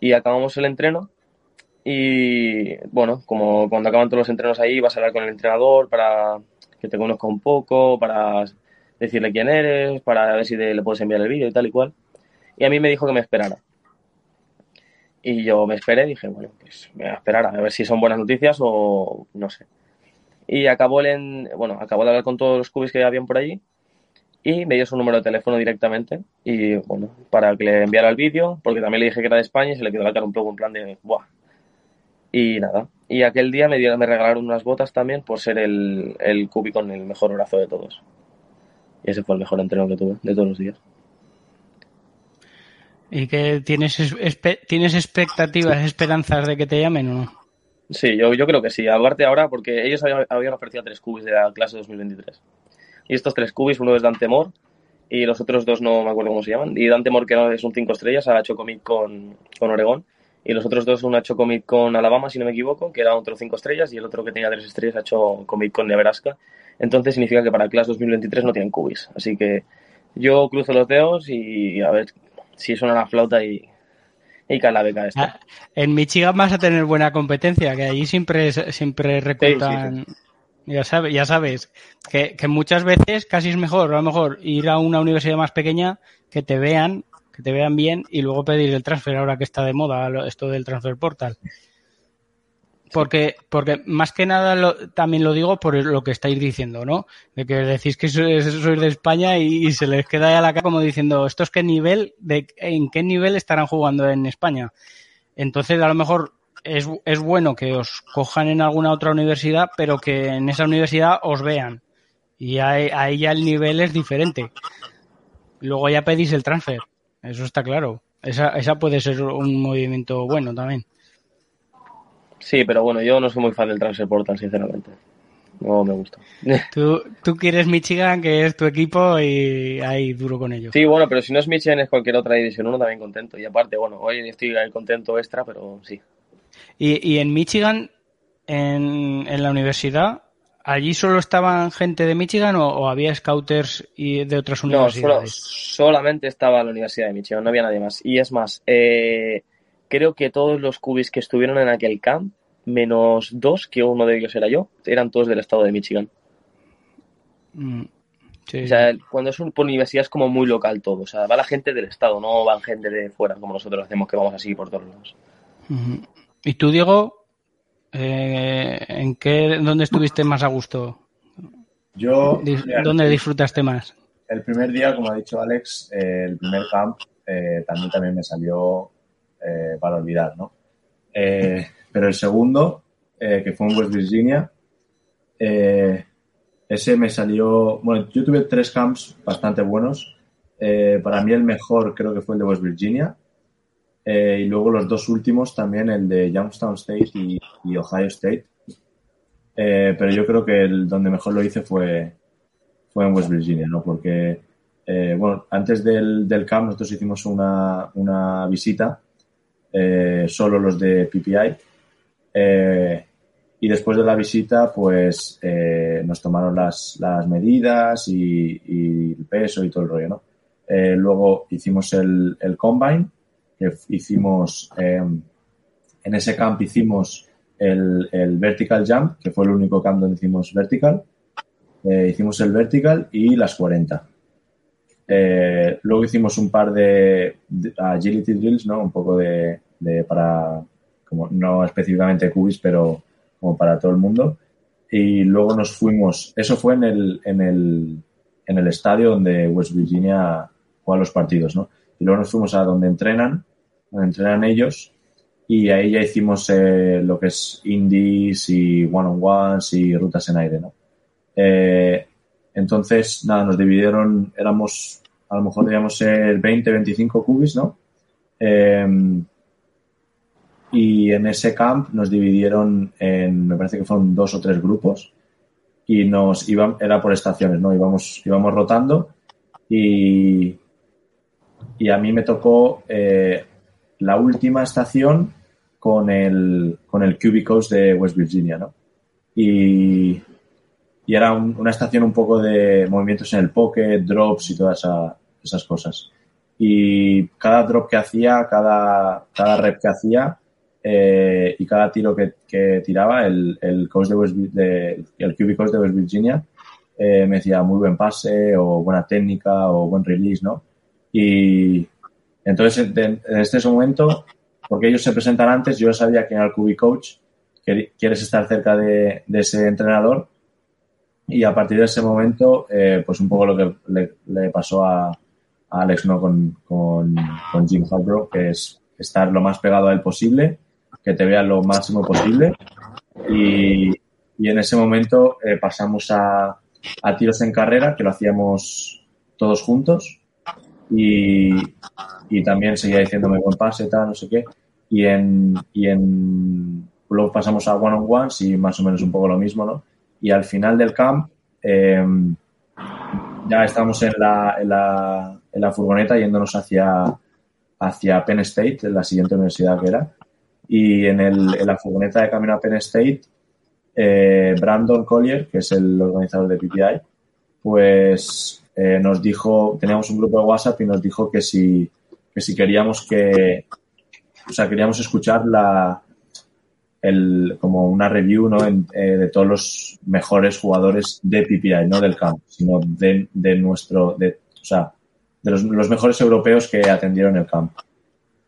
Y acabamos el entreno, y bueno, como cuando acaban todos los entrenos ahí, vas a hablar con el entrenador para que te conozca un poco, para decirle quién eres, para ver si te- le puedes enviar el vídeo y tal y cual. Y a mí me dijo que me esperara. Y yo me esperé dije, bueno, pues me voy a esperar a ver si son buenas noticias o no sé. Y acabó el en- bueno, acabó de hablar con todos los cubis que habían por allí y me dio su número de teléfono directamente y bueno, para que le enviara el vídeo, porque también le dije que era de España y se le quedó la cara un poco en plan de, buah, y nada. Y aquel día me, dieron, me regalaron unas botas también por ser el, el cubi con el mejor brazo de todos. Y ese fue el mejor entreno que tuve de todos los días. ¿Y que tienes, espe- tienes expectativas, esperanzas de que te llamen o no? Sí, yo, yo creo que sí. Aparte ahora, porque ellos habían, habían ofrecido tres cubis de la clase 2023. Y estos tres cubis, uno es Dante Moore y los otros dos no me acuerdo cómo se llaman. Y Dante Morquero es un 5 estrellas, ha hecho commit con, con Oregón. Y los otros dos, uno ha hecho commit con Alabama, si no me equivoco, que era otro 5 estrellas, y el otro que tenía 3 estrellas ha hecho commit con Nebraska. Entonces significa que para el Class 2023 no tienen cubis. Así que yo cruzo los dedos y a ver si suena la flauta y, y cae la beca esta. Ah, en Michigan vas a tener buena competencia, que allí siempre, siempre reclutan... Ya sabes, ya sabes que, que, muchas veces casi es mejor, a lo mejor ir a una universidad más pequeña que te vean, que te vean bien y luego pedir el transfer ahora que está de moda esto del transfer portal. Porque, porque más que nada lo, también lo digo por lo que estáis diciendo, ¿no? De que decís que sois, sois de España y, y, se les queda ya la cara como diciendo, ¿esto es qué nivel, de, en qué nivel estarán jugando en España? Entonces, a lo mejor es, es bueno que os cojan en alguna otra universidad, pero que en esa universidad os vean. Y ahí, ahí ya el nivel es diferente. Luego ya pedís el transfer. Eso está claro. Esa, esa puede ser un movimiento bueno también. Sí, pero bueno, yo no soy muy fan del transfer portal, sinceramente. No me gusta. Tú, tú quieres Michigan, que es tu equipo, y ahí duro con ellos. Sí, bueno, pero si no es Michigan, es cualquier otra división uno también contento. Y aparte, bueno, hoy estoy contento extra, pero sí. Y, y en Michigan, en, en, la universidad, ¿allí solo estaban gente de Michigan o, o había scouters y de otras universidades? No, solo, solamente estaba la Universidad de Michigan, no había nadie más. Y es más, eh, creo que todos los cubis que estuvieron en aquel camp, menos dos, que uno de ellos era yo, eran todos del estado de Michigan. Mm, sí. O sea, cuando es una universidad es como muy local todo. O sea, va la gente del estado, no van gente de fuera, como nosotros hacemos, que vamos así por todos lados. ¿Y tú, Diego, eh, en qué, dónde estuviste más a gusto? Yo. ¿Dónde disfrutaste más? El primer día, como ha dicho Alex, eh, el primer camp eh, también, también me salió para olvidar, ¿no? Pero el segundo, que fue en West Virginia, ese me salió. Bueno, yo tuve tres camps bastante buenos. para mí, el mejor creo que fue el de West Virginia. Eh, y luego los dos últimos también, el de Youngstown State y, Ohio State. Eh, pero yo creo que el donde mejor lo hice fue, fue en West Virginia, ¿no? Porque, eh, bueno, antes del, del, camp nosotros hicimos una, una visita, solo los de PPI. y después de la visita, pues nos tomaron las, las medidas y, y, el peso y todo el rollo, ¿no? luego hicimos el, el combine que hicimos, eh, en ese camp hicimos el, vertical jump, que fue el único camp donde hicimos vertical. Eh, hicimos el vertical y las 40. Eh, luego hicimos un par de, agility drills, ¿no? Un poco de, de, para, como no específicamente cubis, pero como para todo el mundo. Y luego nos fuimos, eso fue en el, en el, en el estadio donde West Virginia juega los partidos, ¿no? Y luego nos fuimos a donde entrenan, entrenan ellos, y ahí ya hicimos eh, lo que es indies y one-on-ones y rutas en aire, ¿no? Eh, entonces, nada, nos dividieron, éramos, a lo mejor debíamos ser 20, 25 cubis, ¿no? Eh, y en ese camp nos dividieron en, me parece que fueron dos o tres grupos, y nos iban, era por estaciones, ¿no? Íbamos, íbamos rotando y, y a mí me tocó la última estación con el, con el Cubicos de West Virginia, ¿no? Y, y era un, una estación un poco de movimientos en el pocket, drops y todas esa, esas cosas. Y cada drop que hacía, cada, cada rep que hacía eh, y cada tiro que, que tiraba, el, el coach de, West, el Cubicos de West Virginia eh, me decía muy buen pase o buena técnica o buen release, ¿no? Y entonces, en este momento, porque ellos se presentan antes, yo sabía que era el QB coach, que quieres estar cerca de, de, ese entrenador. Y a partir de ese momento, eh, pues un poco lo que le, le pasó a, a, Alex, ¿no? Con, con, con Jim Harbaugh, que es estar lo más pegado a él posible, que te vea lo máximo posible. Y, y en ese momento eh, pasamos a, a tiros en carrera, que lo hacíamos todos juntos y, y también seguía diciéndome buen pase, tal, no sé qué. Y en, y en luego pasamos a one on ones y más o menos un poco lo mismo, ¿no? Y al final del camp, eh, ya estamos en la, en la, en la furgoneta yéndonos hacia, hacia Penn State, la siguiente universidad que era. Y en, el, en la furgoneta de camino a Penn State, eh, Brandon Collier, que es el organizador de PPI, pues eh, nos dijo, teníamos un grupo de WhatsApp y nos dijo que si, que si queríamos que, o sea, queríamos escuchar la, el, como una review ¿no? En, eh, de todos los mejores jugadores de PPI, no del camp, sino de, de nuestro, de, o sea, de los, mejores europeos que atendieron el camp.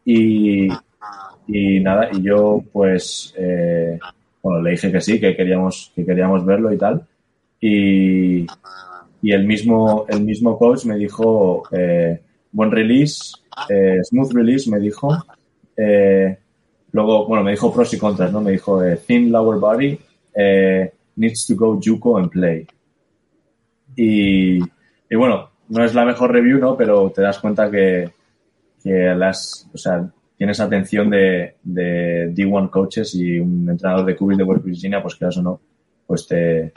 Y, y nada, y yo pues, eh, bueno, le dije que sí, que queríamos, que queríamos verlo y tal. Y, y el mismo, el mismo coach me dijo, eh, buen release, eh, smooth release, me dijo. Eh, luego, bueno, me dijo pros y contras, ¿no? Me dijo, eh, thin lower body, eh, needs to go juco and play. Y, y, bueno, no es la mejor review, ¿no? Pero te das cuenta que, que las, o sea, tienes atención de, de D1 coaches y un entrenador de QB de West Virginia, pues quieras o no, pues te,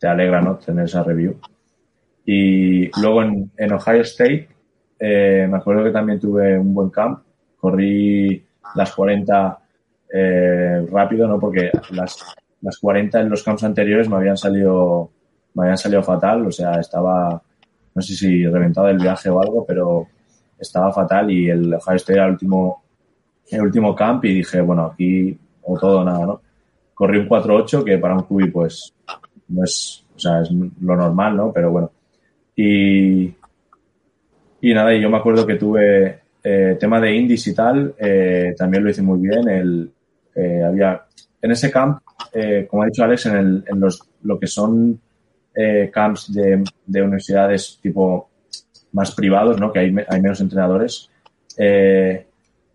te alegra, ¿no? Tener esa review. Y luego en, en Ohio State, eh, me acuerdo que también tuve un buen camp. Corrí las 40 eh, rápido, ¿no? Porque las, las 40 en los camps anteriores me habían salido, me habían salido fatal. O sea, estaba, no sé si reventado el viaje o algo, pero estaba fatal y el Ohio State era el último, el último camp y dije, bueno, aquí o todo nada, ¿no? Corrí un 4-8 que para un QB pues no es, o sea, es lo normal, ¿no? Pero bueno. Y, y nada, y yo me acuerdo que tuve eh, tema de indies y tal, eh, también lo hice muy bien. El, eh, había, en ese camp, como ha dicho Alex, en, el, en los, lo que son camps de, de, universidades tipo más privados, ¿no? Que hay, hay menos entrenadores. en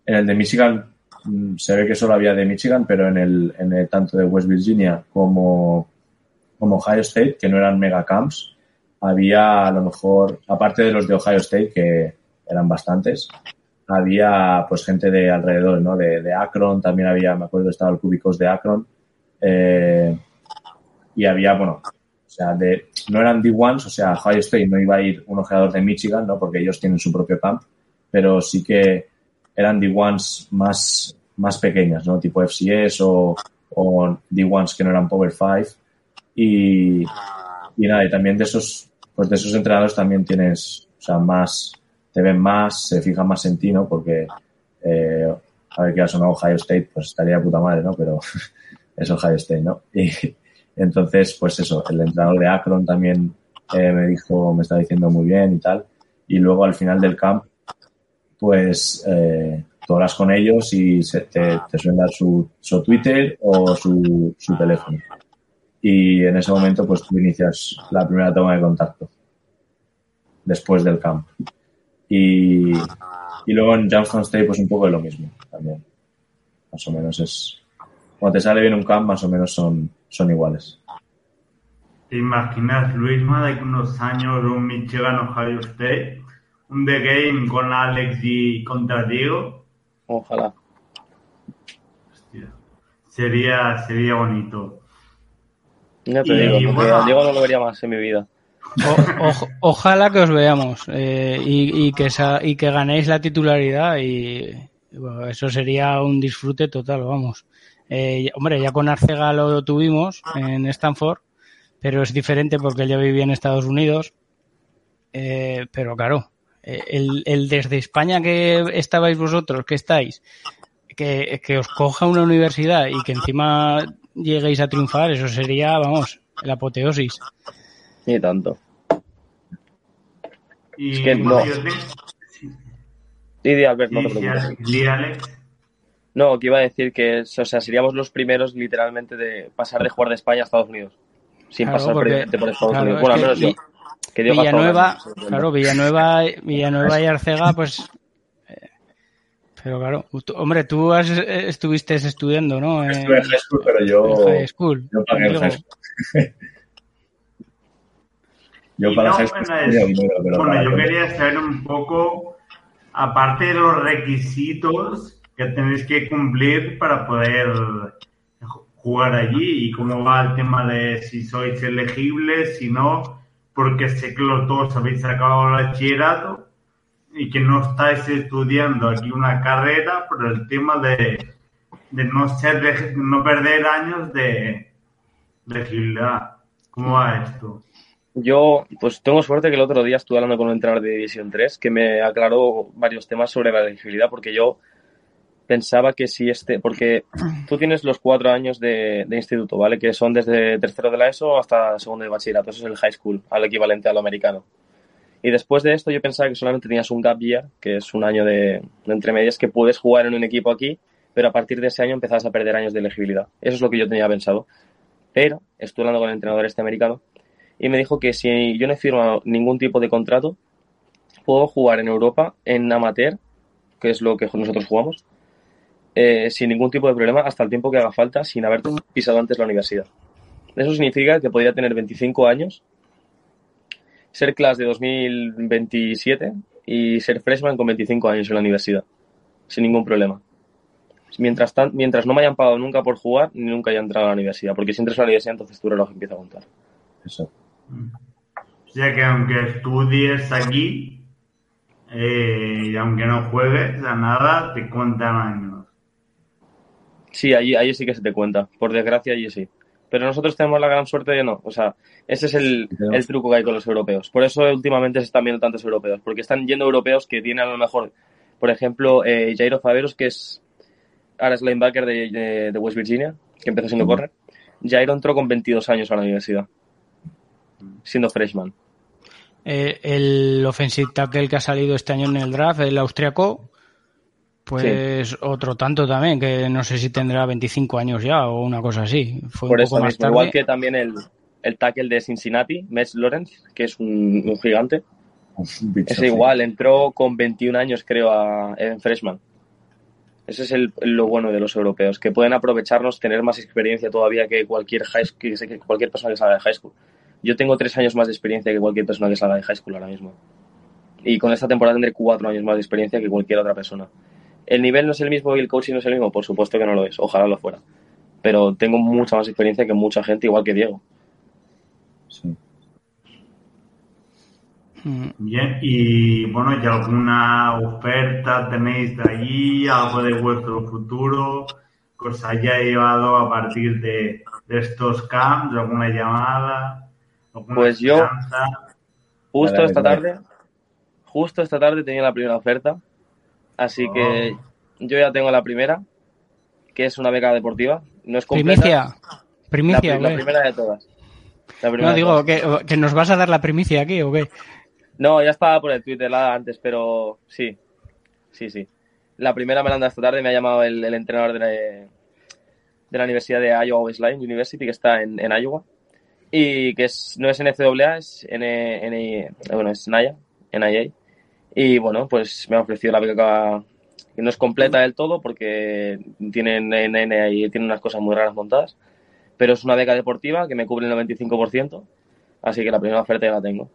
el de Michigan mm, se ve que solo había de Michigan, pero en el, en el tanto de West Virginia como, como Ohio State, que no eran mega camps, había a lo mejor, aparte de los de Ohio State, que eran bastantes, había pues gente de alrededor, ¿no? De, de Akron, también había, me acuerdo, estaba el Cúbicos de Akron, eh, y había, bueno, o sea, de, no eran D1s, o sea, Ohio State no iba a ir un ojeador de Michigan, ¿no? Porque ellos tienen su propio camp, pero sí que eran D1s más, más pequeñas, ¿no? Tipo FCS o, o D1s que no eran Power 5. Y, y nada, y también de esos, pues de esos entrenadores también tienes, o sea, más, te ven más, se fijan más en ti, ¿no? Porque, eh, a ver, que ha sonado Ohio State, pues estaría de puta madre, ¿no? Pero es Ohio State, ¿no? Y entonces, pues eso, el entrenador de Akron también eh, me dijo, me está diciendo muy bien y tal. Y luego al final del camp, pues eh, tú hablas con ellos y se, te, te, suelen dar su, su Twitter o su, su teléfono y en ese momento pues tú inicias la primera toma de contacto después del camp. Y, y luego en Johnston State pues un poco de lo mismo también. Más o menos es... Cuando te sale bien un camp más o menos son, son iguales. ¿Te imaginas, Luis, de unos años un Michigan Ohio State? Un The Game con Alex y contra Diego. Ojalá. Hostia. Sería, sería bonito. No te digo, porque bueno, Diego no lo vería más en mi vida. O, o, ojalá que os veamos eh, y, y, que esa, y, que ganéis la titularidad y bueno, eso sería un disfrute total, vamos. Eh, hombre, ya con Arcega lo tuvimos en Stanford, pero es diferente porque él ya vivía en Estados Unidos. Eh, pero claro, el, el, desde España que estabais vosotros, que estáis, que, que os coja una universidad y que encima lleguéis a triunfar, eso sería, vamos, la apoteosis. Ni tanto. Y es que no. Didi Albert, no te preocupes. No, que iba a decir que, o sea, seríamos los primeros literalmente de pasar de jugar de España a Estados Unidos. Sin claro, pasar porque, por Estados claro, Unidos. Bueno, al menos que, yo. Que Villanueva, claro, Villanueva, Villanueva y Arcega, pues pero claro, tú, hombre, tú has, estuviste estudiando, ¿no? Estuve en high school, pero yo. High school. Yo pagué el high school. yo para no, high school. Bueno, es, dinero, pero bueno yo quería saber un poco, aparte de los requisitos que tenéis que cumplir para poder jugar allí y cómo va el tema de si sois elegibles, si no, porque sé que los dos habéis acabado el bachillerato y que no estáis estudiando aquí una carrera por el tema de, de no ser de, no perder años de, agilidad. ¿Cómo va esto? Yo, pues tengo suerte que el otro día estuve hablando con un entrenador de División 3 que me aclaró varios temas sobre la elegibilidad, porque yo pensaba que si este, porque tú tienes los cuatro años de, de, instituto, ¿vale? Que son desde tercero de la ESO hasta segundo de bachillerato, eso es el high school, al equivalente a lo americano. Y después de esto yo pensaba que solamente tenías un gap year, que es un año de, de entre medias que puedes jugar en un equipo aquí, pero a partir de ese año empezabas a perder años de elegibilidad. Eso es lo que yo tenía pensado. Pero estuve hablando con el entrenador este americano y me dijo que si yo no he firmado ningún tipo de contrato, puedo jugar en Europa en amateur, que es lo que nosotros jugamos, eh, sin ningún tipo de problema hasta el tiempo que haga falta, sin haber pisado antes la universidad. Eso significa que podría tener 25 años, ser clase de 2027 y ser freshman con 25 años en la universidad, sin ningún problema. Mientras, tan, mientras no me hayan pagado nunca por jugar, ni nunca haya entrado a la universidad, porque si entras a la universidad, entonces tu reloj empieza a contar. Eso. O sea que aunque estudies aquí eh, y aunque no juegues a nada, te cuentan años. Sí, allí, allí sí que se te cuenta. Por desgracia, allí sí. Pero nosotros tenemos la gran suerte de no. O sea, ese es el, el truco que hay con los europeos. Por eso últimamente se están viendo tantos europeos. Porque están yendo europeos que tienen a lo mejor, por ejemplo, eh, Jairo Faveros, que es ahora es linebacker de, de, de West Virginia, que empezó siendo correr. Jairo entró con 22 años a la universidad, siendo freshman. Eh, el offensive tackle que ha salido este año en el draft, el austriaco, pues sí. otro tanto también, que no sé si tendrá 25 años ya o una cosa así. Fue Por un eso poco más mismo, tarde. igual que también el, el tackle de Cincinnati, Mess Lawrence, que es un, un gigante. Es igual, entró con 21 años, creo, a, en freshman. Ese es el, lo bueno de los europeos, que pueden aprovecharnos, tener más experiencia todavía que cualquier, high, que, que cualquier persona que salga de high school. Yo tengo tres años más de experiencia que cualquier persona que salga de high school ahora mismo. Y con esta temporada tendré cuatro años más de experiencia que cualquier otra persona. ¿El nivel no es el mismo y el coaching no es el mismo? Por supuesto que no lo es. Ojalá lo fuera. Pero tengo mucha más experiencia que mucha gente, igual que Diego. Sí. Bien, y bueno, ¿y alguna oferta tenéis de allí? ¿Algo de vuestro futuro? ¿Que os haya llevado a partir de, de estos camps? ¿Alguna llamada? ¿Alguna Pues yo, justo esta tarde, justo esta tarde tenía la primera oferta. Así que yo ya tengo la primera, que es una beca deportiva. No es completa. Primicia. La, Primicia, pri- la ¿o qué? primera de todas. La primera No, digo, que, que nos vas a dar la primicia aquí, ¿o qué? No, ya estaba por el Twitter la antes, pero sí. Sí, sí. La primera me la han dado esta tarde, me ha llamado el, el entrenador de la, de la Universidad de Iowa Wesleyan University, que está en, en Iowa. Y que es, no es NCAA, es N, N- bueno, es NIA, NIA. Y bueno, pues me ha ofrecido la beca que no es completa del todo porque tienen NNA y tiene unas cosas muy raras montadas. Pero es una beca deportiva que me cubre el 95%. Así que la primera oferta ya la tengo.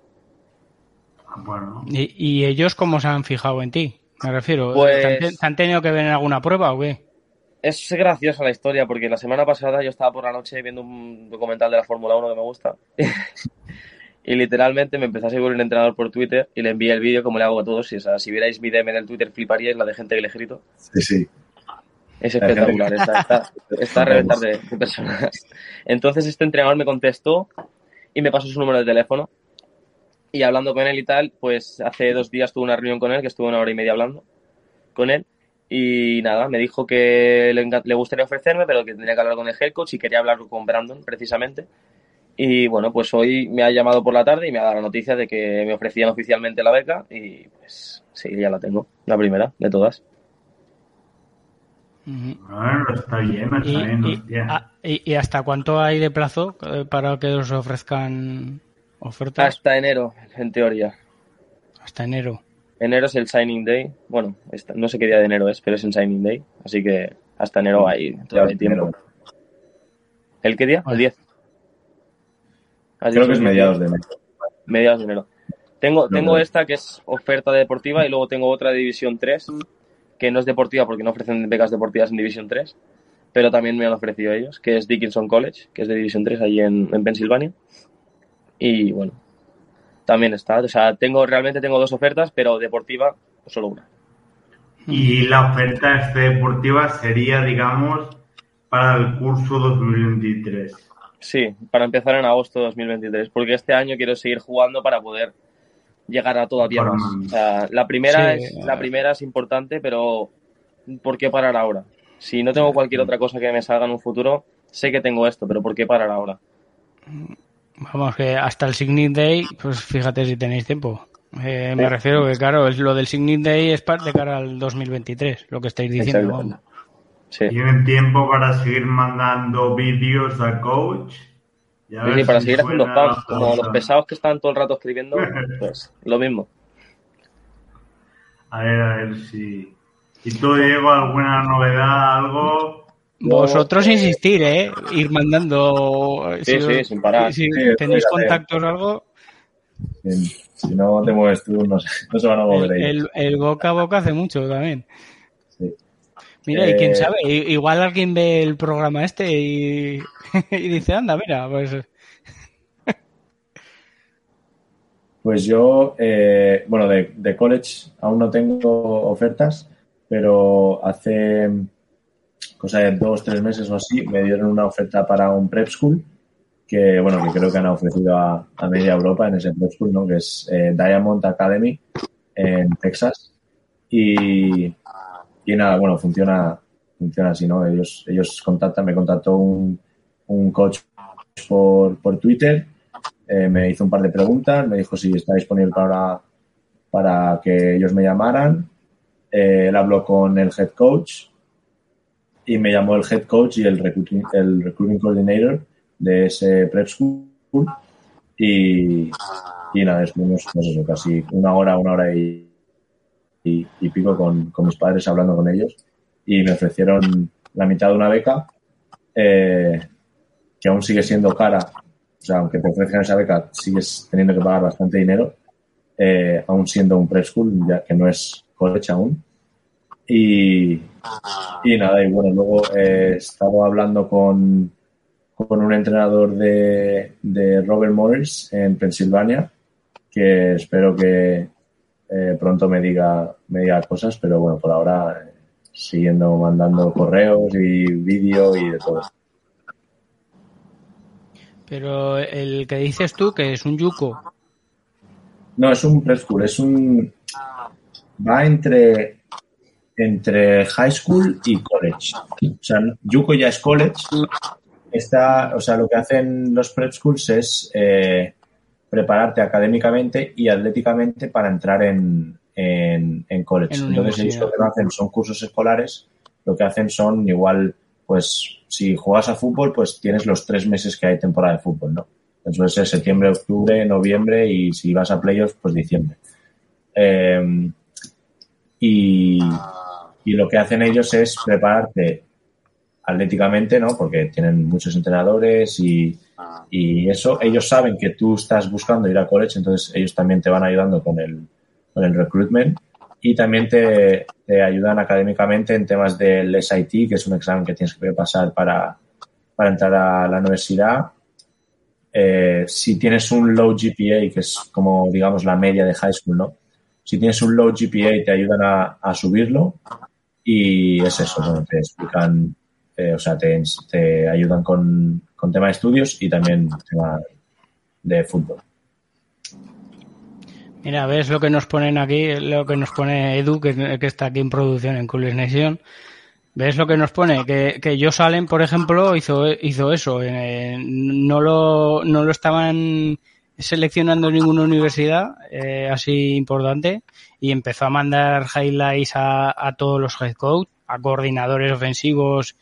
Bueno, ¿Y, y ellos cómo se han fijado en ti? Me refiero, Pues- ¿te han, te han tenido que ver en alguna prueba o qué? Es graciosa la historia porque la semana pasada yo estaba por la noche viendo un documental de la Fórmula 1 que me gusta y literalmente me empezó a seguir un entrenador por Twitter y le envié el vídeo como le hago a todos. Y, o sea, si vierais mi DM en el Twitter fliparíais la de gente que le grito. Sí, sí. Es espectacular, está, está, está a reventar de, de personas. Entonces este entrenador me contestó y me pasó su número de teléfono. Y hablando con él y tal, pues hace dos días tuve una reunión con él, que estuve una hora y media hablando con él. Y nada, me dijo que le, le gustaría ofrecerme, pero que tendría que hablar con el head coach y quería hablar con Brandon precisamente. Y bueno, pues hoy me ha llamado por la tarde y me ha dado la noticia de que me ofrecían oficialmente la beca y pues sí, ya la tengo, la primera de todas. Bueno, está bien, está ¿Y, bien, y- ah, y- y hasta cuánto hay de plazo eh, para que os ofrezcan ofertas? Hasta enero, en teoría. Hasta enero. Enero es el signing day. Bueno, esta- no sé qué día de enero es, pero es el signing day. Así que hasta enero hay, todavía hay tiempo. ¿El qué día? El Vale. 10. Has Creo que es el 10. mediados de enero. Mediados de enero. Tengo, No, tengo no. esta que es oferta deportiva y luego tengo otra de División 3, que no es deportiva porque no ofrecen becas deportivas en División 3, pero también me han ofrecido ellos, que es Dickinson College, que es de División 3 allí en, en Pensilvania. Y bueno, también está. O sea, tengo realmente tengo dos ofertas, pero deportiva solo una. Y la oferta este deportiva sería, digamos, para el curso 2023. Sí, para empezar en agosto de 2023, porque este año quiero seguir jugando para poder llegar a todavía más. O sea, la primera, Sí, es, la primera es importante, pero ¿por qué parar ahora? Si no tengo cualquier otra cosa que me salga en un futuro, sé que tengo esto, pero ¿por qué parar ahora? Vamos, que hasta el Signet Day, pues fíjate si tenéis tiempo. Eh, me refiero que, claro, es lo del Signet Day es para de cara al 2023, lo que estáis diciendo. Sí. Tienen tiempo para seguir mandando vídeos a coach. Y a Sí, ver sí, para si seguir haciendo la como los pesados que están todo el rato escribiendo, pues lo mismo. A ver, a ver si. ¿Y tú, Diego, alguna novedad, algo? Vosotros insistir, ¿eh? Ir mandando. Sí, si sí, os- sin parar. Si Sí, tenéis contactos o algo, Si, no te mueves tú, no, se- no se van a mover ellos. el- el boca a boca hace mucho también. Mira, y quién Eh, sabe, igual alguien ve el programa este y, y dice, anda, mira, pues Pues yo, eh, bueno, de, de college aún no tengo ofertas, pero hace cosa de dos, tres meses o así, me dieron una oferta para un prep school, que bueno, que creo que han ofrecido a, a media Europa en ese prep school, ¿no? Que es eh, Diamond Academy en Texas. Y, y nada, bueno, funciona, funciona así, ¿no? Ellos, ellos contactan, me contactó un, un coach por, por Twitter, eh, me hizo un par de preguntas, me dijo si está disponible para, para que ellos me llamaran. Eh, él habló con el head coach y me llamó el head coach y el recruiting, el recruiting coordinator de ese prep school. Y, y nada, estuvimos pues eso, casi una hora, una hora y, y, y pico con, con mis padres hablando con ellos. Y me ofrecieron la mitad de una beca, eh, que aún sigue siendo cara. O sea, aunque te ofrezcan esa beca, sigues teniendo que pagar bastante dinero, eh, aún siendo un prep school, ya que no es college aún. Y, y nada, y bueno, luego eh, he estado hablando con, con un entrenador de, de Robert Morris en Pensilvania, que espero que eh, pronto me diga, me diga cosas, pero bueno, por ahora eh, siguiendo mandando correos y vídeo y de todo. Pero el que dices tú, que es un yuco, No, es un prep school, es un... Va entre, entre high school y college. O sea, Yuko ya es college. Está, o sea, lo que hacen los prep schools es eh, prepararte académicamente y atléticamente para entrar en, en, en college. En Entonces ellos lo que no hacen son cursos escolares, lo que hacen son igual, pues si juegas a fútbol, pues tienes los tres meses que hay temporada de fútbol, ¿no? Entonces es septiembre, octubre, noviembre y si vas a playoffs, pues diciembre. Eh, y, y lo que hacen ellos es prepararte atléticamente, ¿no? Porque tienen muchos entrenadores y, y eso. Ellos saben que tú estás buscando ir a college, entonces ellos también te van ayudando con el, con el recruitment y también te, te ayudan académicamente en temas del SIT, que es un examen que tienes que pasar para, para entrar a la universidad. Eh, si tienes un low GPA, que es como, digamos, la media de high school, ¿no? Si tienes un low GPA, te ayudan a, a subirlo y es eso, te explican, eh, o sea, te, te ayudan con, con tema de estudios y también tema de fútbol. Mira, ves lo que nos ponen aquí, lo que nos pone Edu, que, que está aquí en producción en Coolest Nation. ¿Ves lo que nos pone? Que, que Josh Allen, por ejemplo, hizo, hizo eso. Eh, no, lo, no lo estaban seleccionando ninguna universidad eh, así importante y empezó a mandar highlights a, a todos los head coach, a coordinadores ofensivos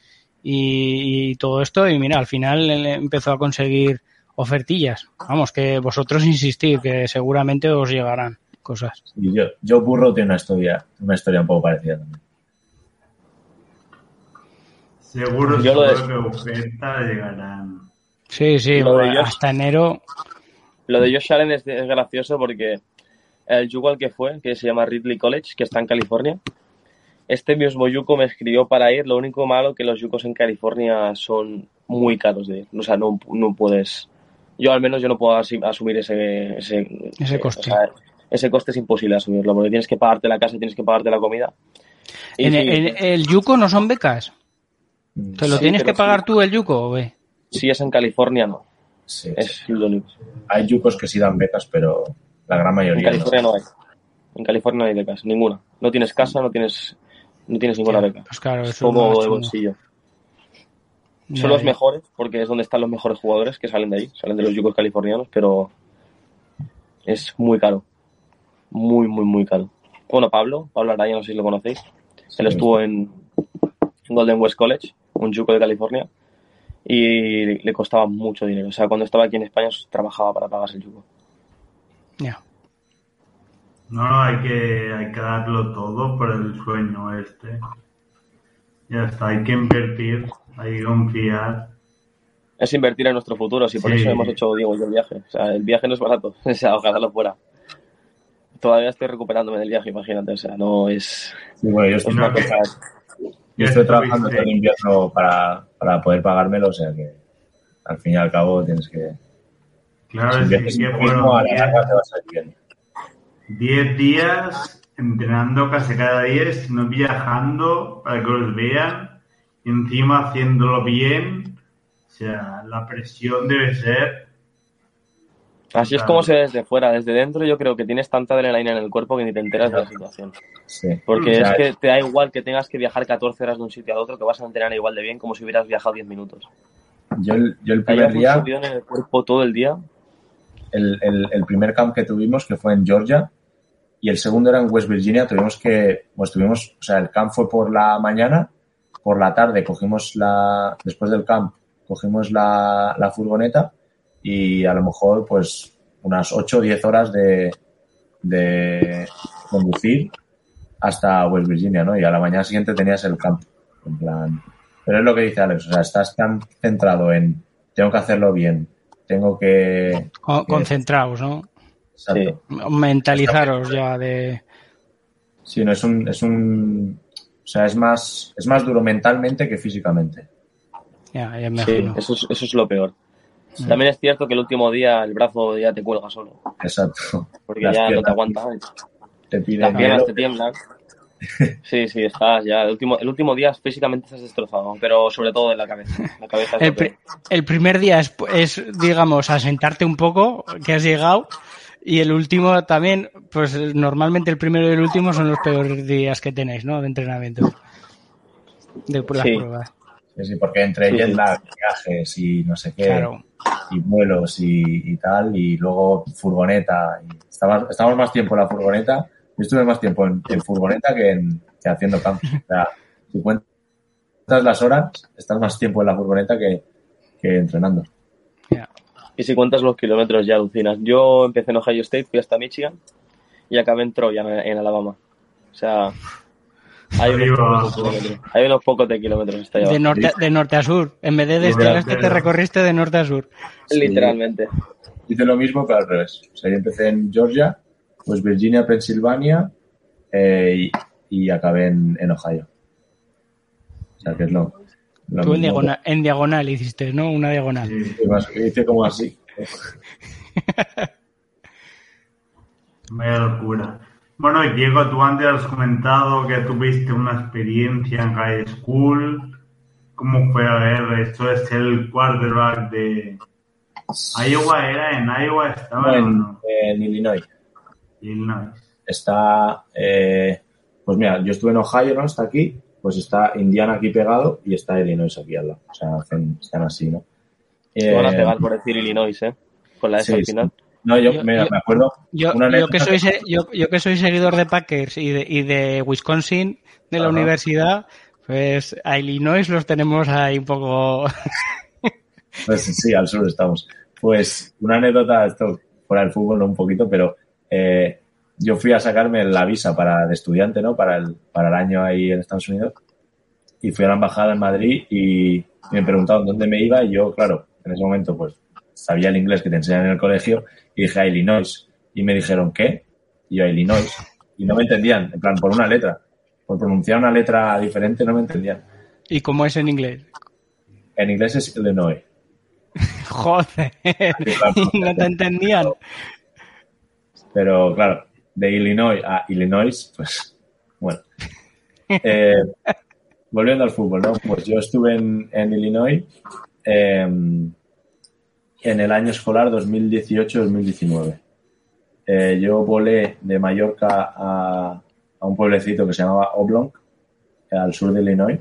y, y todo esto. Y mira, al final él empezó a conseguir ofertillas. Vamos, que vosotros insistid, que seguramente os llegarán cosas. Y yo, yo Burro tiene una historia, una historia un poco parecida también. Seguro, Yo lo seguro de- que ofertas llegarán. Sí, sí, Lo de bueno, hasta enero. Lo de Josh Allen es, es gracioso porque el yugo al que fue, que se llama Ridley College, que está en California, este mismo yuco me escribió para ir. Lo único malo que los yucos en California son muy caros de ir. O sea, no, no puedes yo al menos yo no puedo asumir ese, ese, Ese eh, coste. o sea, ese coste es imposible asumirlo, porque tienes que pagarte la casa, tienes que pagarte la comida. Y En, sí, en- el Yuko no son becas. ¿Te lo Sí, tienes que pagar sí. tú el Yuko o qué? si es en California, no. Es lo único. Hay yucos que sí dan becas, pero la gran En mayoría California no hay. En California no hay becas, ninguna. No tienes casa, no tienes, no tienes ninguna beca. Pues claro, Es todo de bolsillo. Ya, Son los ya. mejores, porque es donde están los mejores jugadores que salen de ahí, salen de los yucos californianos, pero es muy caro. Muy, muy, muy caro. Bueno, Pablo, Pablo Araya, no sé si lo conocéis. Él estuvo en Golden West College, un yuco de California, y le costaba mucho dinero. O sea, cuando estaba aquí en España trabajaba para pagarse el yuco. Ya. No, no, hay que, hay que darlo todo por el sueño este. Ya está, hay que invertir, hay que confiar. Es invertir en nuestro futuro, sí, por Sí. eso hemos hecho, digo, yo el viaje. O sea, el viaje no es barato, o sea, ojalá lo fuera. Todavía estoy recuperándome del viaje, imagínate, o sea, no es... Sí, bueno, yo estoy, Es una No, que- cosa... yo estoy Ya trabajando todo el invierno para, para poder pagármelo, o sea que al fin y al cabo tienes que... Claro, si inviertes que en turismo, a fueron la larga te va a salir bien. 10 días entrenando casi cada día, sino viajando para que los vean y encima haciéndolo bien. O sea, la presión debe ser. Así es como se ve desde fuera, desde dentro yo creo que tienes tanta adrenalina en el cuerpo que ni te enteras de la situación. Sí. Porque es que te da igual que tengas que viajar 14 horas de un sitio a otro, que vas a entrenar igual de bien como si hubieras viajado 10 minutos. Yo el, yo el primer día, en el cuerpo todo el día. el, el, el primer camp que tuvimos, que fue en Georgia, y el segundo era en West Virginia, tuvimos que, pues tuvimos, o sea, el camp fue por la mañana, por la tarde cogimos la, después del camp, cogimos la, la furgoneta y a lo mejor pues unas 8 o 10 horas de, de conducir hasta West Virginia, ¿no? Y a la mañana siguiente tenías el camp, en plan... Pero es lo que dice Alex, o sea, estás tan centrado en tengo que hacerlo bien, tengo que... Con- que- concentraos, ¿no? Exacto. Mentalizaros ya de... Sí, no, es un, es un, o sea, es más, es más duro mentalmente que físicamente. Ya, ya me Sí, eso es, eso es lo peor. También es cierto que el último día el brazo ya te cuelga solo, Exacto. porque Las ya no te aguanta. Te piden Las piernas te tiemblan. Sí, sí, estás ya. El último, el último día físicamente estás destrozado, pero sobre todo en la cabeza. La el primer día es, es, digamos, asentarte un poco, que has llegado, y el último también, pues normalmente el primero y el último son los peores días que tenéis, ¿no? De entrenamiento. De las Sí. pruebas. Sí, sí, porque entre Sí, jet lag, viajes y no sé qué, Claro. y vuelos y, y tal, y luego furgoneta. Y estamos, estamos más tiempo en la furgoneta. Yo estuve más tiempo en, en furgoneta que, en, que haciendo campo. O sea, si cuentas las horas, estás más tiempo en la furgoneta que, que entrenando. Ya. Y si cuentas los kilómetros ya alucinas. Yo empecé en Ohio State, fui hasta Michigan y acabé en Troy, en, en Alabama. O sea, hay unos, pocos de kilómetros. Hay unos pocos de kilómetros hasta allá De norte, de norte a sur. En vez de de este a oeste, te recorriste de norte a sur. Literalmente. Hice lo mismo, pero al revés. O sea, yo empecé en Georgia, pues Virginia, Pensilvania eh, y, y acabé en, en Ohio. O sea, que es lo, Tú en diagonal, en diagonal hiciste, ¿no? Una diagonal. Sí. Sí, más- Hice como así. Vaya locura. Bueno, y Diego, tú antes has comentado que tuviste una experiencia en high school. ¿Cómo fue? A ver, esto es el quarterback de Iowa, ¿era? ¿En Iowa estaba o en, no? en Illinois. Illinois. Está, eh, pues mira, yo estuve en Ohio, ¿no? Está aquí, pues está Indiana aquí pegado y está Illinois aquí al lado. O sea, hacen, están así, ¿no? Te van a Eh, pegar por decir Illinois, ¿eh? Con la S sí, al final. No, yo, Yo- me, yo- me acuerdo. Yo, una yo, que soy, se- yo, yo que soy seguidor de Packers y de, y de Wisconsin, de la Ajá. universidad, pues a Illinois los tenemos ahí un poco... Pues sí, al sur estamos. Pues una anécdota, esto fuera del fútbol, no un poquito, pero eh, yo fui a sacarme la visa para de estudiante, ¿no? Para el, para el año ahí en Estados Unidos. Y fui a la embajada en Madrid y me preguntaron dónde me iba y yo, claro, en ese momento pues sabía el inglés que te enseñan en el colegio y dije a Illinois. Y me dijeron, ¿qué? Y yo a Illinois. Y no me entendían, en plan, por una letra. Por pronunciar una letra diferente no me entendían. ¿Y cómo es en inglés? En inglés es Illinois. Joder, no te entendían. Pero claro, de Illinois a Illinois, pues bueno. Eh, volviendo al fútbol, ¿no? Pues yo estuve en, Illinois em, en el año escolar 2018-2019. Eh, yo volé de Mallorca a, un pueblecito que se llamaba Oblong, al sur de Illinois.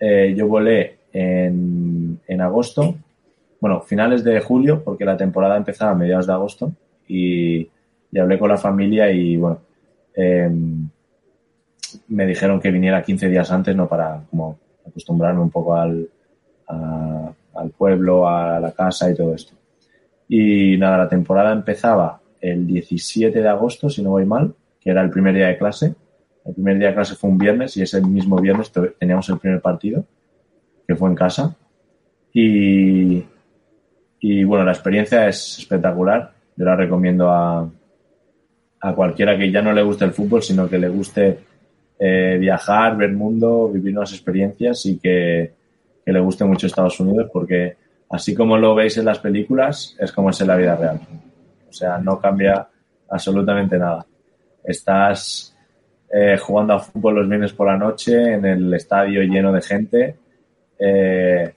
Eh, yo volé en, en, agosto, bueno, finales de julio, porque la temporada empezaba a mediados de agosto, y, hablé con la familia y, bueno, em, me dijeron que viniera 15 días antes, ¿no? Para como acostumbrarme un poco al, al pueblo, a la casa y todo esto. Y nada, la temporada empezaba el 17 de agosto, si no voy mal, que era el primer día de clase. El primer día de clase fue un viernes y ese mismo viernes teníamos el primer partido, que fue en casa. Y, y bueno, la experiencia es espectacular. Yo la recomiendo a, a cualquiera que ya no le guste el fútbol, sino que le guste eh, viajar, ver mundo, vivir nuevas experiencias y que, que, le guste mucho Estados Unidos porque así como lo veis en las películas, es como es en la vida real. O sea, no cambia absolutamente nada. Estás eh, jugando a fútbol los viernes por la noche en el estadio lleno de gente. Eh,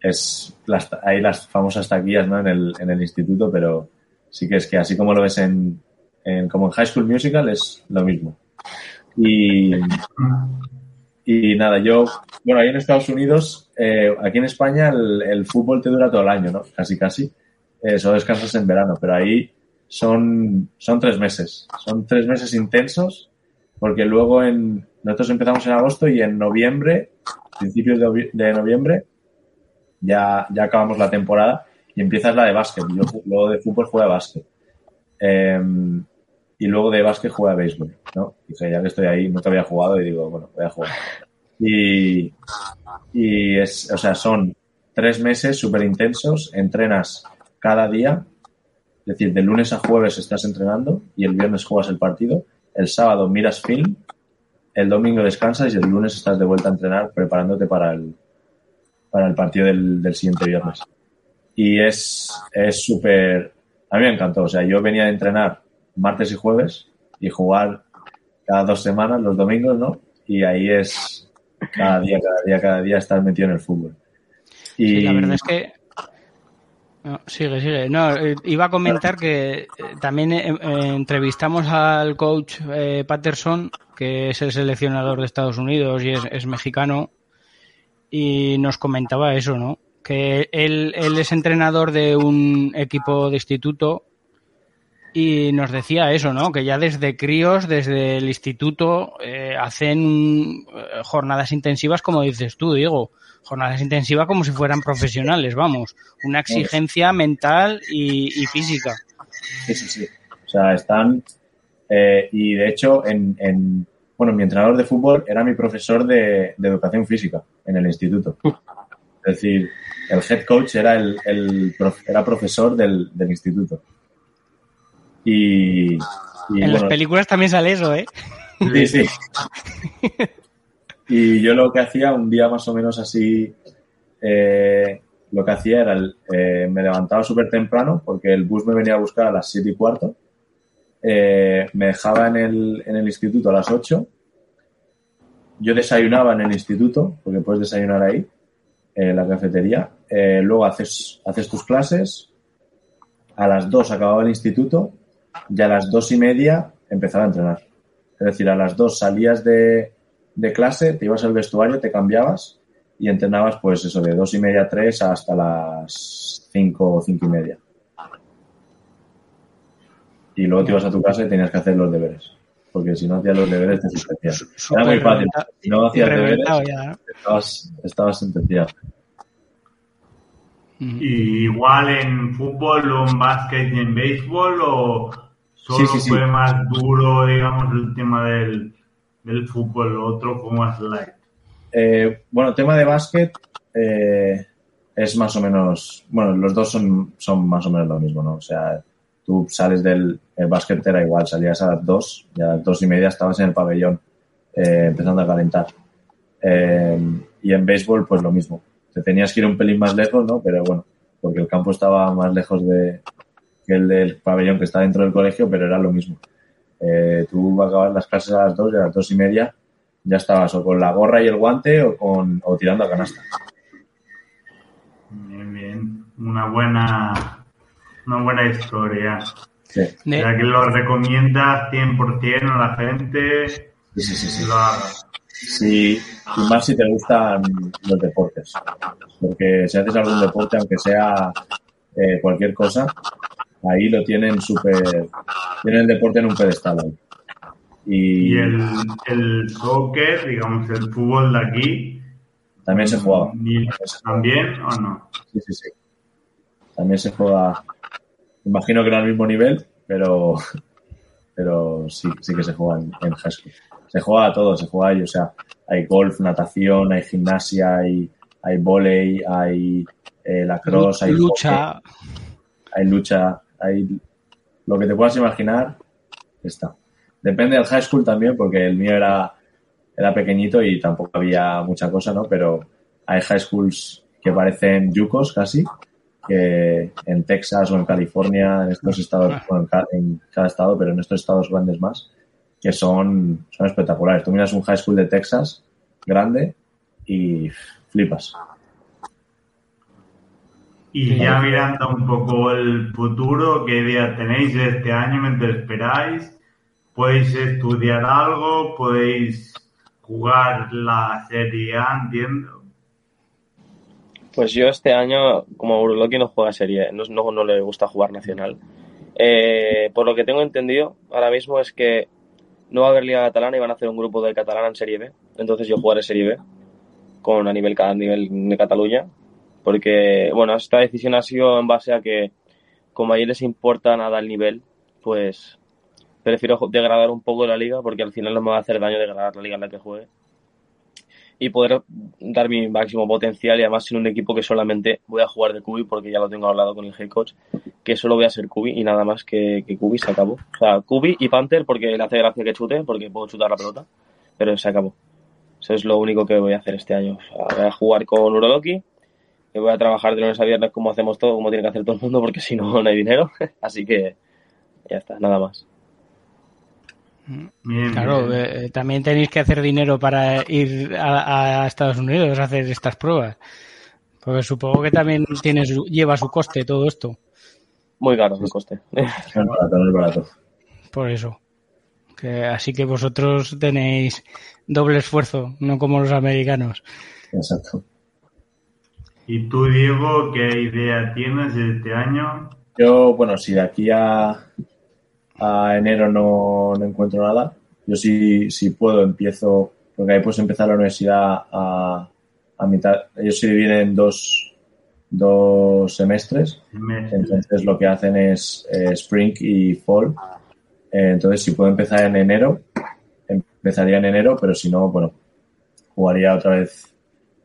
es hay las famosas taquillas ¿no? en, el, en el instituto, pero sí que es que así como lo ves en, como en High School Musical es lo mismo. Y, y nada, yo, bueno, ahí en Estados Unidos, eh, aquí en España el, fútbol te dura todo el año, ¿no? Casi, casi. Eh, solo descansas en verano, pero ahí son, son tres meses. Son tres meses intensos, porque luego en, nosotros empezamos en agosto y en noviembre, principios de, noviembre, ya, ya acabamos la temporada y empiezas la de básquet. Yo luego de fútbol juego de básquet. Em, y luego de básquet juega a béisbol, ¿no? Dije, ya que estoy ahí, nunca había jugado y digo, bueno, voy a jugar. Y, y es, o sea, son tres meses súper intensos, entrenas cada día, es decir, de lunes a jueves estás entrenando y el viernes juegas el partido, el sábado miras film, el domingo descansas y el lunes estás de vuelta a entrenar preparándote para el, para el partido del, del siguiente viernes. Y es súper, a mí me encantó, o sea, yo venía de entrenar martes y jueves y jugar cada dos semanas, los domingos, ¿no? Y ahí es cada día, cada día, cada día estar metido en el fútbol. Y... Sí, la verdad es que sigue, sigue. No, eh, iba a comentar que eh, también eh, entrevistamos al coach Patterson, que es el seleccionador de Estados Unidos y es, es, mexicano, y nos comentaba eso, ¿no? Que él, él es entrenador de un equipo de instituto y nos decía eso, ¿no? Que ya desde críos, desde el instituto, eh, hacen eh, jornadas intensivas, como dices tú, Diego. Jornadas intensivas como si fueran profesionales, vamos. Una exigencia mental y, física. Sí, sí, sí. O sea, están. Eh, y de hecho, en, en, Bueno, mi entrenador de fútbol era mi profesor de, educación física en el instituto. Es decir, el head coach era, el, el era profesor del, del instituto. Y, en las películas también sale eso, ¿eh? Sí, sí. y yo lo que hacía un día más o menos así, eh, lo que hacía era, eh, me levantaba súper temprano porque el bus me venía a buscar a las siete y cuarto, eh, me dejaba en el, en el instituto a las 8, yo desayunaba en el instituto, porque puedes desayunar ahí, en la cafetería, luego haces, haces tus clases, a las 2 acababa el instituto y a las dos y media empezaba a entrenar. Es decir, a las dos salías de, clase, te ibas al vestuario, te cambiabas y entrenabas pues eso de dos y media a tres hasta las cinco o cinco y media. Y luego te ibas a tu casa y tenías que hacer los deberes. Porque si no hacías los deberes te sentencias. Era muy fácil. Si no hacías deberes, estabas, estabas sentenciado. Y igual en fútbol o en básquet y en béisbol o solo fue más duro, digamos, el tema del, del fútbol, lo otro fue más light. Eh, bueno, tema de básquet eh, es más o menos, bueno, los dos son, son más o menos lo mismo, ¿no? O sea, tú sales del el básquet era igual, salías a las dos y a las dos y media estabas en el pabellón eh, empezando a calentar. y en béisbol, pues lo mismo. Te tenías que ir un pelín más lejos, ¿no? Pero bueno, porque el campo estaba más lejos de, que el del pabellón que está dentro del colegio, pero era lo mismo. Eh, tú acabas las clases a las dos y a las dos y media ya estabas o con la gorra y el guante o, con, o tirando a canasta. Bien, bien. Una buena, una buena historia. Sí, Ya que lo recomiendas 100% a la gente, sí, sí, sí. sí. lo. Sí, y más si te gustan los deportes. Porque si haces algún deporte, aunque sea eh, cualquier cosa, ahí lo tienen súper. Tienen el deporte en un pedestal ahí. Y, Y el, el soccer, digamos, el fútbol de aquí, también se juega. ni- ¿también o no? Sí, sí, sí. También se juega. Imagino que no al mismo nivel, pero, pero sí, sí que se juega en, en high school. Se juega a todo, se juega ahí, o sea, hay golf, natación, hay gimnasia, hay, hay volei, hay eh, lacrosse, hay lucha. hockey, hay lucha, hay lo que te puedas imaginar, está. Depende del high school también, porque el mío era, era pequeñito y tampoco había mucha cosa, ¿no? Pero hay high schools que parecen yucos casi, que en Texas o en California, en estos estados, bueno, en, ca- en cada estado, pero en estos estados grandes más, que son, son espectaculares. Tú miras un high school de Texas grande y flipas. Y ya mirando un poco el futuro, ¿qué idea tenéis este año mientras esperáis? ¿Podéis estudiar algo? ¿Podéis jugar la Serie A? Entiendo. Pues yo este año, como Urloki no juega serie, no, no, no le gusta jugar nacional. Eh, por lo que tengo entendido, ahora mismo es que no va a haber liga catalana y van a hacer un grupo de catalana en Serie B. Entonces yo jugaré Serie B con a nivel, a nivel de Cataluña. Porque, bueno, esta decisión ha sido en base a que, como a ellos les importa nada el nivel, pues prefiero degradar un poco la liga porque al final no me va a hacer daño degradar la liga en la que juegue y poder dar mi máximo potencial y además sin un equipo que solamente voy a jugar de Cubi porque ya lo tengo hablado con el head coach que solo voy a ser Cubi y nada más que, que Cubi se acabó. O sea Cubi y Panther porque le hace gracia que chute porque puedo chutar la pelota pero se acabó. Eso es lo único que voy a hacer este año. Voy a jugar con Uroloki y voy a trabajar de lunes a viernes como hacemos todo como tiene que hacer todo el mundo porque si no no hay dinero. Así que ya está nada más Bien, Claro, bien. eh, también tenéis que hacer dinero para ir a, a Estados Unidos a hacer estas pruebas. Porque supongo que también tiene su- lleva su coste todo esto. muy caro el coste No es barato, no es barato. Por eso. Que, así que vosotros tenéis doble esfuerzo, no como los americanos. Exacto. ¿Y tú, Diego, qué idea tienes de este año? Yo, bueno, si de aquí a, a enero no, no encuentro nada, yo sí, si puedo empiezo, porque ahí puedes empezar la universidad a, a mitad, ellos se dividen en dos, dos semestres, Me- entonces lo que hacen es eh, spring y fall, Eh, entonces si puedo empezar en enero, empezaría en enero, pero si no, bueno, jugaría otra vez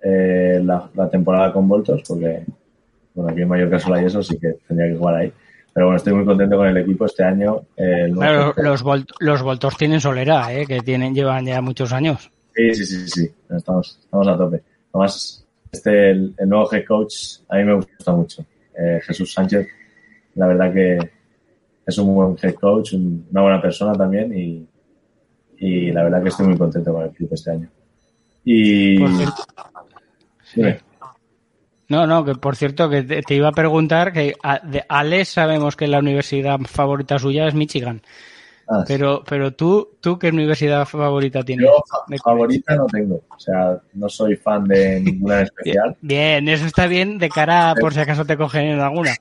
eh, la, la temporada con Voltos, porque bueno, aquí en Mallorca solo hay eso, así que tendría que jugar ahí. Pero bueno, estoy muy contento con el equipo este año. eh, Claro, los, volt- los Voltos tienen solera, ¿eh? que tienen llevan ya muchos años. Sí, sí, sí, sí, estamos, estamos a tope. Además, este, el, el nuevo head coach, a mí me gusta mucho. Eh, Jesús Sánchez, la verdad que es un buen head coach, un- una buena persona también y, y la verdad que estoy muy contento con el equipo este año. Y Por cierto- dime. No, no, que por cierto, que te, te iba a preguntar que a- de Alex sabemos que la universidad favorita suya es Michigan. Ah, sí. Pero, pero tú, ¿tú qué universidad favorita tienes? yo favorita no tengo, o sea, no soy fan de ninguna en especial. Bien, eso está bien de cara a por si acaso te cogen en alguna.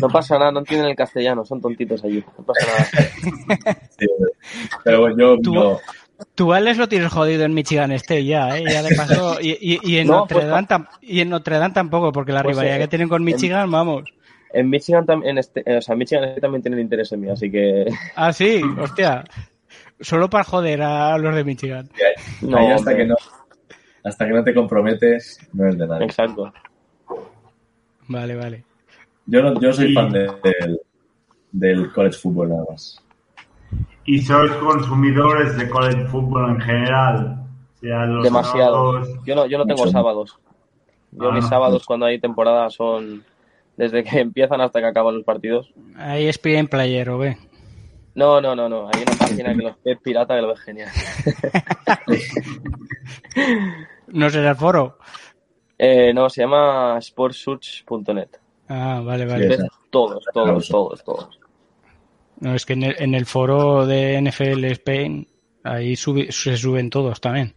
no pasa nada no entienden el castellano son tontitos allí no pasa nada Sí, pero bueno, yo Tú- no, Tú Alex lo tienes jodido en Michigan State ya, ¿eh? Ya de paso. Y, y, y en No, Notre pues, Dame tam- y en Notre Dame tampoco, porque la Pues, rivalidad eh, que tienen con Michigan, vamos. En Michigan también, en este, eh, o sea, Michigan también tienen interés en mí, así que Ah, sí, hostia. Solo para joder a los de Michigan. no, ahí hasta hombre. que no, hasta que no te comprometes, no es de nadie. Exacto. Vale, vale. Yo, no, yo soy Y- fan de- del, del college football nada más. ¿Y sois consumidores de college football en general? O sea, los Demasiado. sábados- Yo no, yo no tengo Mucho. sábados. Yo Ah, mis sábados cuando hay temporada son desde que empiezan hasta que acaban los partidos. Ahí es en player, ¿o ve? No, no, no, no. Hay una página que los es pirata que lo ves genial. No será el foro. Eh, no, se llama sportsearch.net. Ah, vale, vale. Todos, todos, todos, todos. No, es que en el, en el foro de NFL Spain, ahí se suben todos también.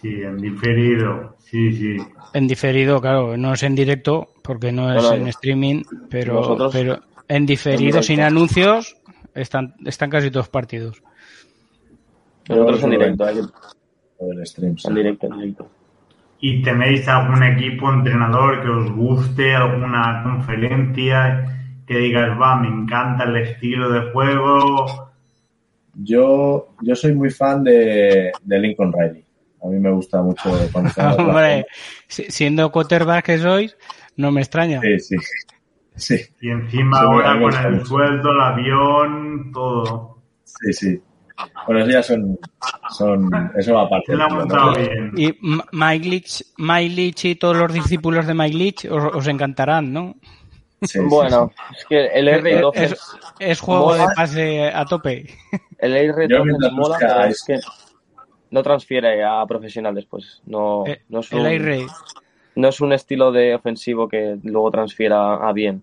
Sí, en diferido. Sí, sí. En diferido, claro, no es en directo, porque no es en streaming, pero, Nosotros- pero en diferido, en sin anuncios, están, están casi todos partidos. Nosotros en directo, en- hay- el stream. sí. en directo, en directo. ¿Y tenéis algún equipo entrenador que os guste, alguna conferencia que digas, va, me encanta el estilo de juego? Yo, yo soy muy fan de, de Lincoln Riley. A mí me gusta mucho Hombre, si- siendo quarterback que sois, no me extraña. Sí, sí. Sí, Y encima Sí, ahora con el mucho. sueldo, el avión, todo. sí, sí. Bueno, eso ya son, son eso va aparte. Se lo ha ¿no? montado bien. Y Mike Leach, Mike Leach y todos los discípulos de Mike Leach os, os encantarán, ¿no? Sí, sí, Bueno, es que el R12 Es, es, es juego Mola. de pase a tope. el Yo R12 mientras es mola, pero es- es que no transfiere a profesional después. No, Eh, no, es El un, aire. no es un estilo de ofensivo que luego transfiera a bien.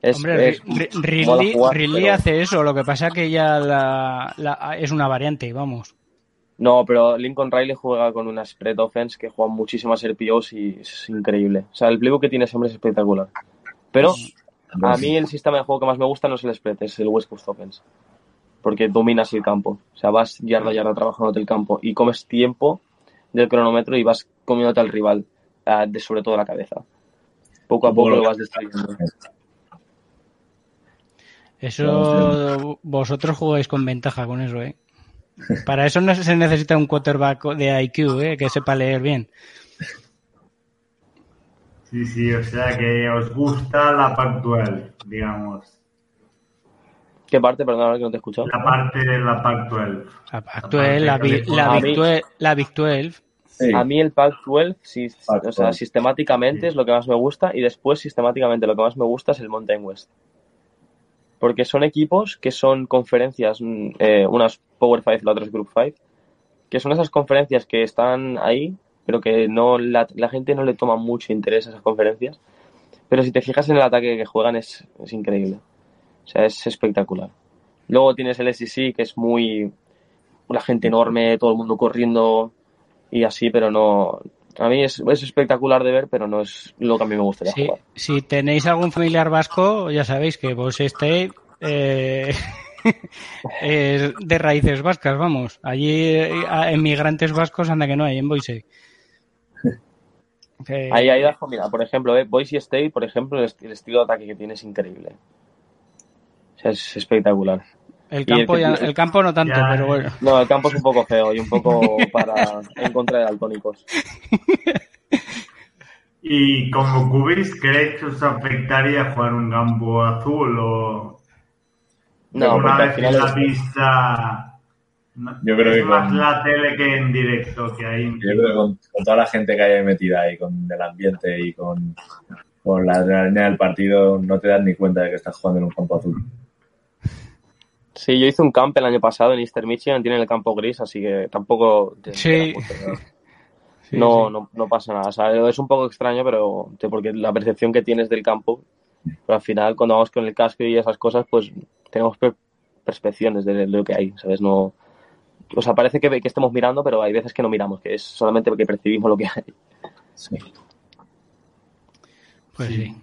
Es, Hombre, es- Ri- mola Ridley, jugar, Ridley pero- hace eso, lo que pasa que ya la, la- es una variante, vamos. No, pero Lincoln Riley juega con una spread offense que juega muchísimas RPOs y es increíble. O sea, el playbook que tiene ese hombre es espectacular. Pero a mí el sistema de juego que más me gusta no es el spread, es el West Coast Offense. Porque dominas el campo. O sea, vas yarda a yarda trabajándote el campo y comes tiempo del cronómetro y vas comiéndote al rival, ah, de sobre todo la cabeza. Poco a poco lo vas destruyendo. Eso vosotros jugáis con ventaja con eso, ¿eh? Para eso no se necesita un quarterback de IQ, ¿eh? Que sepa leer bien. Sí, sí, o sea que os gusta la Pac-12, digamos. ¿Qué parte? Perdón, que no te he escuchado. La parte de la Pac-12. La Pac-12, la, Big- la, Big mí- 12, la Big 12. Sí. A mí el Pac-12, sí, Pac-12. o sea, sistemáticamente es lo que más me gusta y después sistemáticamente lo que más me gusta es el Mountain West. Porque son equipos que son conferencias, mm, eh, unas Power 5 y la otra es Group 5, que son esas conferencias que están ahí, pero que no la, la gente no le toma mucho interés a esas conferencias. Pero si te fijas en el ataque que juegan es, es increíble. O sea, es espectacular. Luego tienes el SEC, que es muy... una gente enorme, todo el mundo corriendo y así, pero no... A mí es, es espectacular de ver, pero no es lo que a mí me gustaría Si, jugar. si tenéis algún familiar vasco, ya sabéis que vos este eh, es de raíces vascas, vamos. Allí eh, a- emigrantes vascos anda que no hay en Boise. Que- Ahí, ahí dejo, mira, por ejemplo, eh, Boise State, por ejemplo, el, est- el estilo de ataque que tiene es increíble. O sea, es espectacular. el, campo ya- el campo no tanto, Ya, pero eh. bueno. No, el campo es un poco feo y un poco para en contra de daltónicos. ¿Y como cubis creéis que os afectaría jugar un campo azul o No, una porque al vez final en la es- pista? No- Yo creo es que más con- la tele que en directo que hay. Yo creo que con, con toda la gente que hay ahí metida ahí, con el ambiente y con, con la adrenalina del partido, no te das ni cuenta de que estás jugando en un campo azul. Sí, yo hice un camp el año pasado en Easter Michigan, tiene el campo gris, así que tampoco te Sí. mucho, ¿no? Sí, no, sí. no, no pasa nada. O sea, es un poco extraño, pero porque la percepción que tienes del campo, pero al final cuando vamos con el casco y esas cosas, pues tenemos per- percepciones de lo que hay, ¿sabes? No, o sea, parece que, que estemos mirando, pero hay veces que no miramos, que es solamente porque percibimos lo que hay. Sí. Pues sí.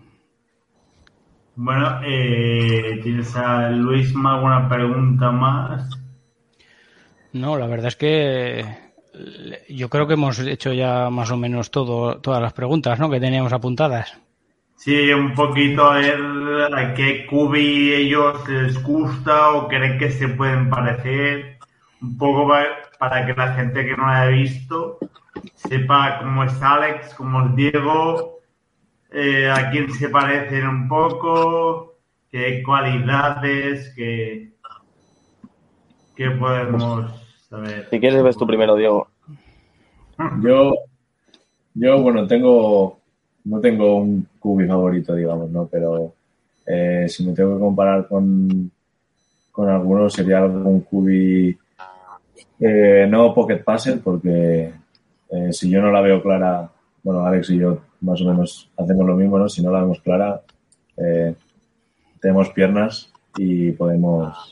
Bueno, eh, ¿tienes a Luisma alguna pregunta más? No, la verdad es que yo creo que hemos hecho ya más o menos todo, todas las preguntas ¿no? que teníamos apuntadas. Sí, un poquito a ver a qué cubi ellos les gusta o creen que se pueden parecer. Un poco pa- para que la gente que no la haya visto sepa cómo es Alex, cómo es Diego, eh, a quién se parecen un poco, qué cualidades, qué, qué podemos saber. Si quieres, ves tú primero, Diego. Yo, Yo, bueno, tengo, no tengo un cubi favorito, digamos, ¿no? Pero eh, si me tengo que comparar con, con algunos, sería algún cubi, eh, no Pocket Puzzle, porque eh, si yo no la veo clara, bueno, Alex y yo más o menos hacemos lo mismo, ¿no? Si no la vemos clara, eh, tenemos piernas y podemos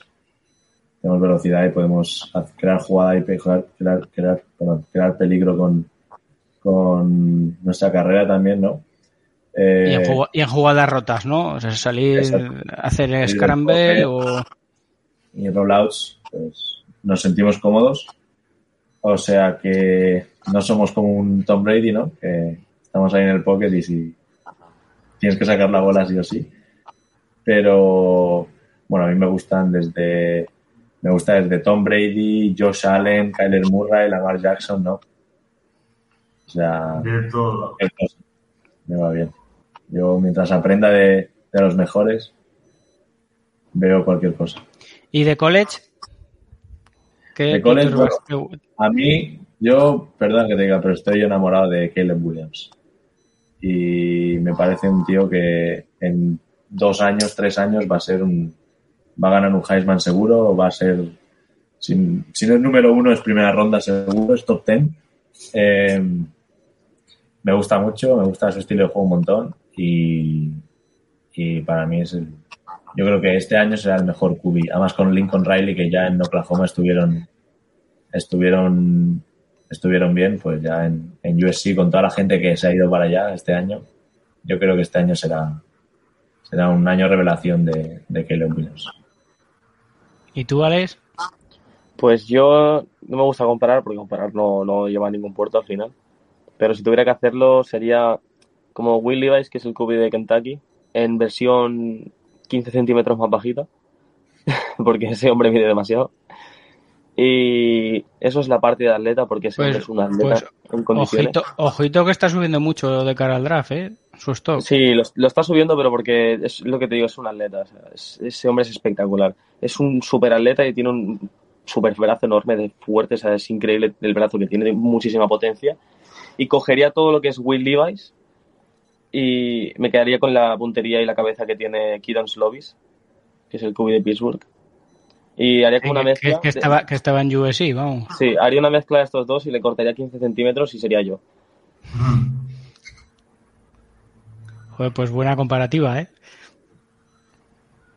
tenemos velocidad y podemos crear jugada y crear, crear, crear peligro con, con nuestra carrera también, ¿no? Eh, y, en jugadas rotas, ¿no? O sea, salir, hacer scramble o... Y rollouts, pues nos sentimos cómodos. O sea que no somos como un Tom Brady, ¿no? Que estamos ahí en el pocket y si tienes que sacar la bola sí o sí. Pero, bueno, a mí me gustan desde, me gusta desde Tom Brady, Josh Allen, Kyler Murray, Lamar Jackson, ¿no? O sea, de todo. Me va bien. Yo, mientras aprenda de, los mejores, veo cualquier cosa. ¿Y de college? ¿Qué, a mí, yo, perdón que te diga, pero estoy enamorado de Caleb Williams. Y me parece un tío que en dos años, tres años va a ser un, va a ganar un Heisman seguro, va a ser, si, no es número uno, es primera ronda seguro, es top ten. Eh, me gusta mucho, me gusta su estilo de juego un montón y, y para mí es el, yo creo que este año será el mejor QB. Además con Lincoln Riley que ya en Oklahoma estuvieron estuvieron estuvieron bien, pues ya en, en USC con toda la gente que se ha ido para allá este año, yo creo que este año será será un año revelación de, de Caleb Williams. ¿Y tú, Alex? Pues yo no me gusta comparar porque comparar no, no lleva a ningún puerto al final. Pero si tuviera que hacerlo sería como Will Levis, que es el QB de Kentucky, en versión 15 centímetros más bajita, porque ese hombre mide demasiado. Y eso es la parte de atleta, porque hombre pues, es un atleta pues, en condiciones. Ojito, ojito, que está subiendo mucho de cara al draft, ¿eh? Su stock. Sí, lo, está subiendo, pero porque es lo que te digo, es un atleta. ese hombre es espectacular. Es un super atleta y tiene un super brazo enorme, de fuerte, es increíble el brazo que tiene, muchísima potencia. Y cogería todo lo que es Will Levi's y me quedaría con la puntería y la cabeza que tiene Kidon Slovis, que es el QB de Pittsburgh. Y haría como una mezcla. Que, estaba, que estaba en USC, vamos. Sí, haría una mezcla de estos dos y le cortaría 15 centímetros y sería yo. Joder, pues buena comparativa, ¿eh?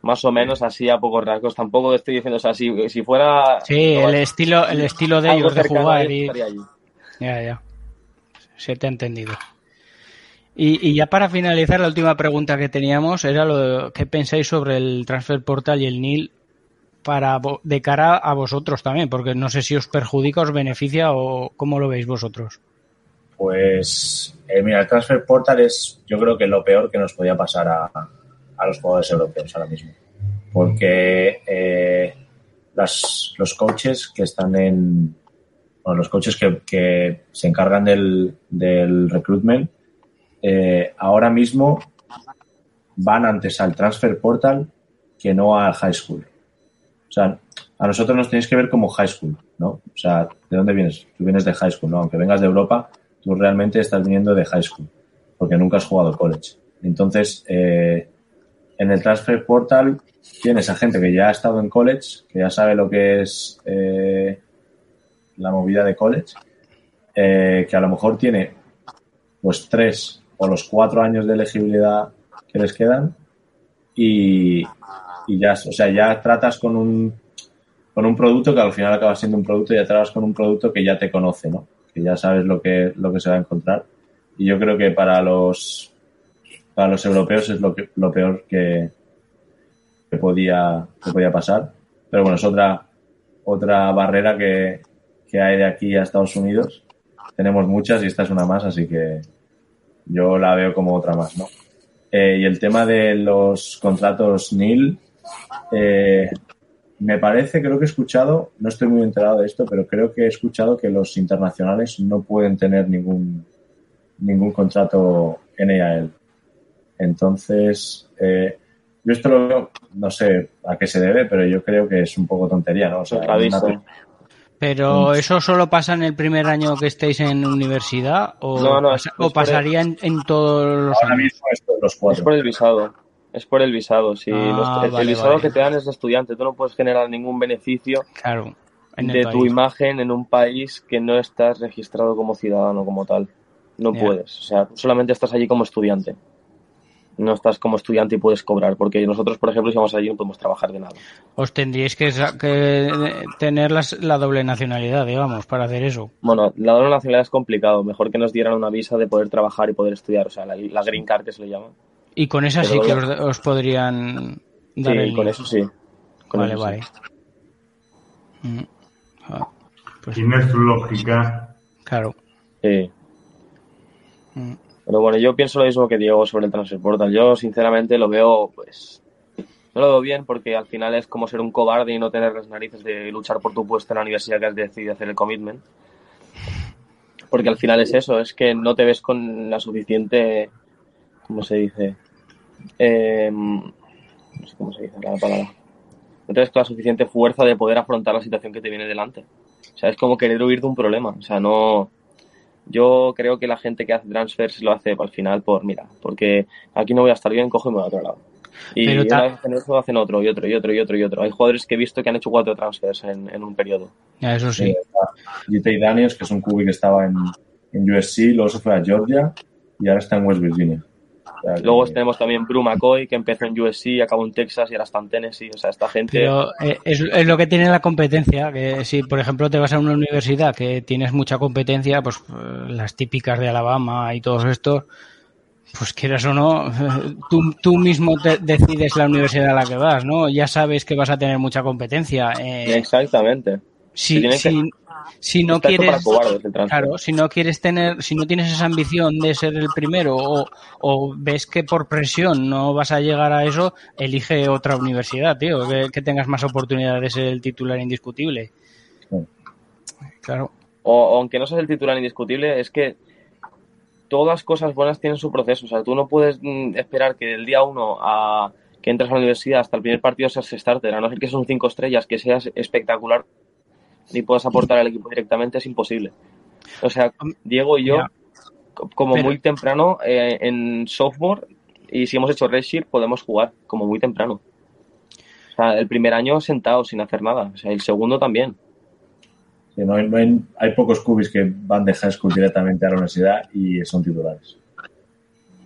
Más o menos así a pocos rasgos. Tampoco estoy diciendo, o sea, si, si fuera. Sí, el estilo, el estilo de ellos de jugar. Y... Ya, ya. Se te ha entendido. Y, ya para finalizar, la última pregunta que teníamos era lo qué pensáis sobre el transfer portal y el NIL para de cara a vosotros también, porque no sé si os perjudica, os beneficia o cómo lo veis vosotros. Pues eh, mira, el transfer portal es yo creo que lo peor que nos podía pasar a, los jugadores europeos ahora mismo, porque eh, los coaches que están en, bueno, los coaches que, se encargan del, del recruitment eh, ahora mismo van antes al transfer portal que no al high school. O sea, a nosotros nos tenéis que ver como high school, ¿no? O sea, ¿de dónde vienes? Tú vienes de high school, ¿no? Aunque vengas de Europa, tú realmente estás viniendo de high school, porque nunca has jugado college. Entonces, eh, en el transfer portal tienes a gente que ya ha estado en college, que ya sabe lo que es eh, la movida de college, que a lo mejor tiene pues tres o los cuatro años de elegibilidad que les quedan y, ya, o sea, ya tratas con un, con un producto que al final acaba siendo un producto y ya tratas con un producto que ya te conoce, ¿no? Que ya sabes lo que, lo que se va a encontrar. Y yo creo que para los, para los europeos es lo, que, lo peor que, que, podía, que podía pasar. Pero bueno, es otra, otra barrera que, que hay de aquí a Estados Unidos. Tenemos muchas y esta es una más, así que yo la veo como otra más, ¿no? Eh, y el tema de los contratos NIL, eh, me parece, creo que he escuchado, no estoy muy enterado de esto, pero creo que he escuchado que los internacionales no pueden tener ningún, ningún contrato NIL. Entonces, eh, yo esto lo veo, no sé a qué se debe, pero yo creo que es un poco tontería, ¿no? O sea, Pero eso solo pasa en el primer año que estéis en universidad o, No, no, pasa- es- o es por pasaría en, en todos los Ahora años. mismo de los Es por el visado. Es por el visado, sí. Ah, Los- el, vale, visado vale. que te dan es de estudiante. Tú no puedes generar ningún beneficio Claro. En de tu imagen en un país que no estás registrado como ciudadano como tal. No puedes. O sea, solamente estás allí como estudiante. No estás como estudiante y puedes cobrar. Porque nosotros, por ejemplo, si vamos allí no podemos trabajar de nada. Os tendríais que, que tener las- la doble nacionalidad, digamos, para hacer eso. Bueno, la doble nacionalidad es complicado. Mejor que nos dieran una visa de poder trabajar y poder estudiar. O sea, la, la green card que se le llama. Y con esa Pero sí que os, os podrían dar Sí, el con link. eso sí. Con vale, eso sí. vale. Mm. Ah, pues Tiene su lógica. claro. Sí. Mm. Pero bueno, yo pienso lo mismo que Diego sobre el transfer portal. Yo, sinceramente, lo veo, pues. No lo veo bien porque al final es como ser un cobarde y no tener las narices de luchar por tu puesto en la universidad que has decidido hacer el commitment. Porque al final es eso, es que no te ves con la suficiente. ¿Cómo se dice? Eh, no sé cómo se dice la palabra. No te ves con la suficiente fuerza de poder afrontar la situación que te viene delante. O sea, es como querer huir de un problema. O sea, no. Yo creo que la gente que hace transfers lo hace al final por, mira, porque aquí no voy a estar bien, cojo y me voy a otro lado. Y Pero una vez hacen eso, hacen otro, y otro, y otro, y otro, y otro. Hay jugadores que he visto que han hecho cuatro transfers en, en un periodo. Ya, eso sí. Eh, GT Daniels, que es un cubi que estaba en, en USC, luego se fue a Georgia y ahora está en West Virginia. Luego tenemos también Bru McCoy, que empezó en USC, acabó en Texas y ahora está en Tennessee. O sea, esta gente... Pero eh, es, es lo que tiene la competencia, que si por ejemplo te vas a una universidad que tienes mucha competencia, pues eh, las típicas de Alabama y todos estos, pues quieras o no, tú, tú mismo te decides la universidad a la que vas, ¿no? Ya sabes que vas a tener mucha competencia. eh, Exactamente. Si, si, si no quieres... cobardes. Claro, si no quieres tener, si no tienes esa ambición de ser el primero o, o ves que por presión no vas a llegar a eso, elige otra universidad, tío, que, que tengas más oportunidad de ser el titular indiscutible. Sí. Claro, o, aunque no seas el titular indiscutible, es que todas cosas buenas tienen su proceso. O sea, tú no puedes mm, esperar que del día uno a que entres a la universidad hasta el primer partido seas starter, a no ser que son cinco estrellas, que seas espectacular y puedas aportar al equipo directamente, es imposible. O sea, Diego y yo, como Pero- muy temprano eh, en software, y si hemos hecho Redshift, podemos jugar como muy temprano. O sea, el primer año sentado sin hacer nada, o sea, el segundo también. Sí, no hay, no hay, hay pocos cubis que van de high school directamente a la universidad y son titulares.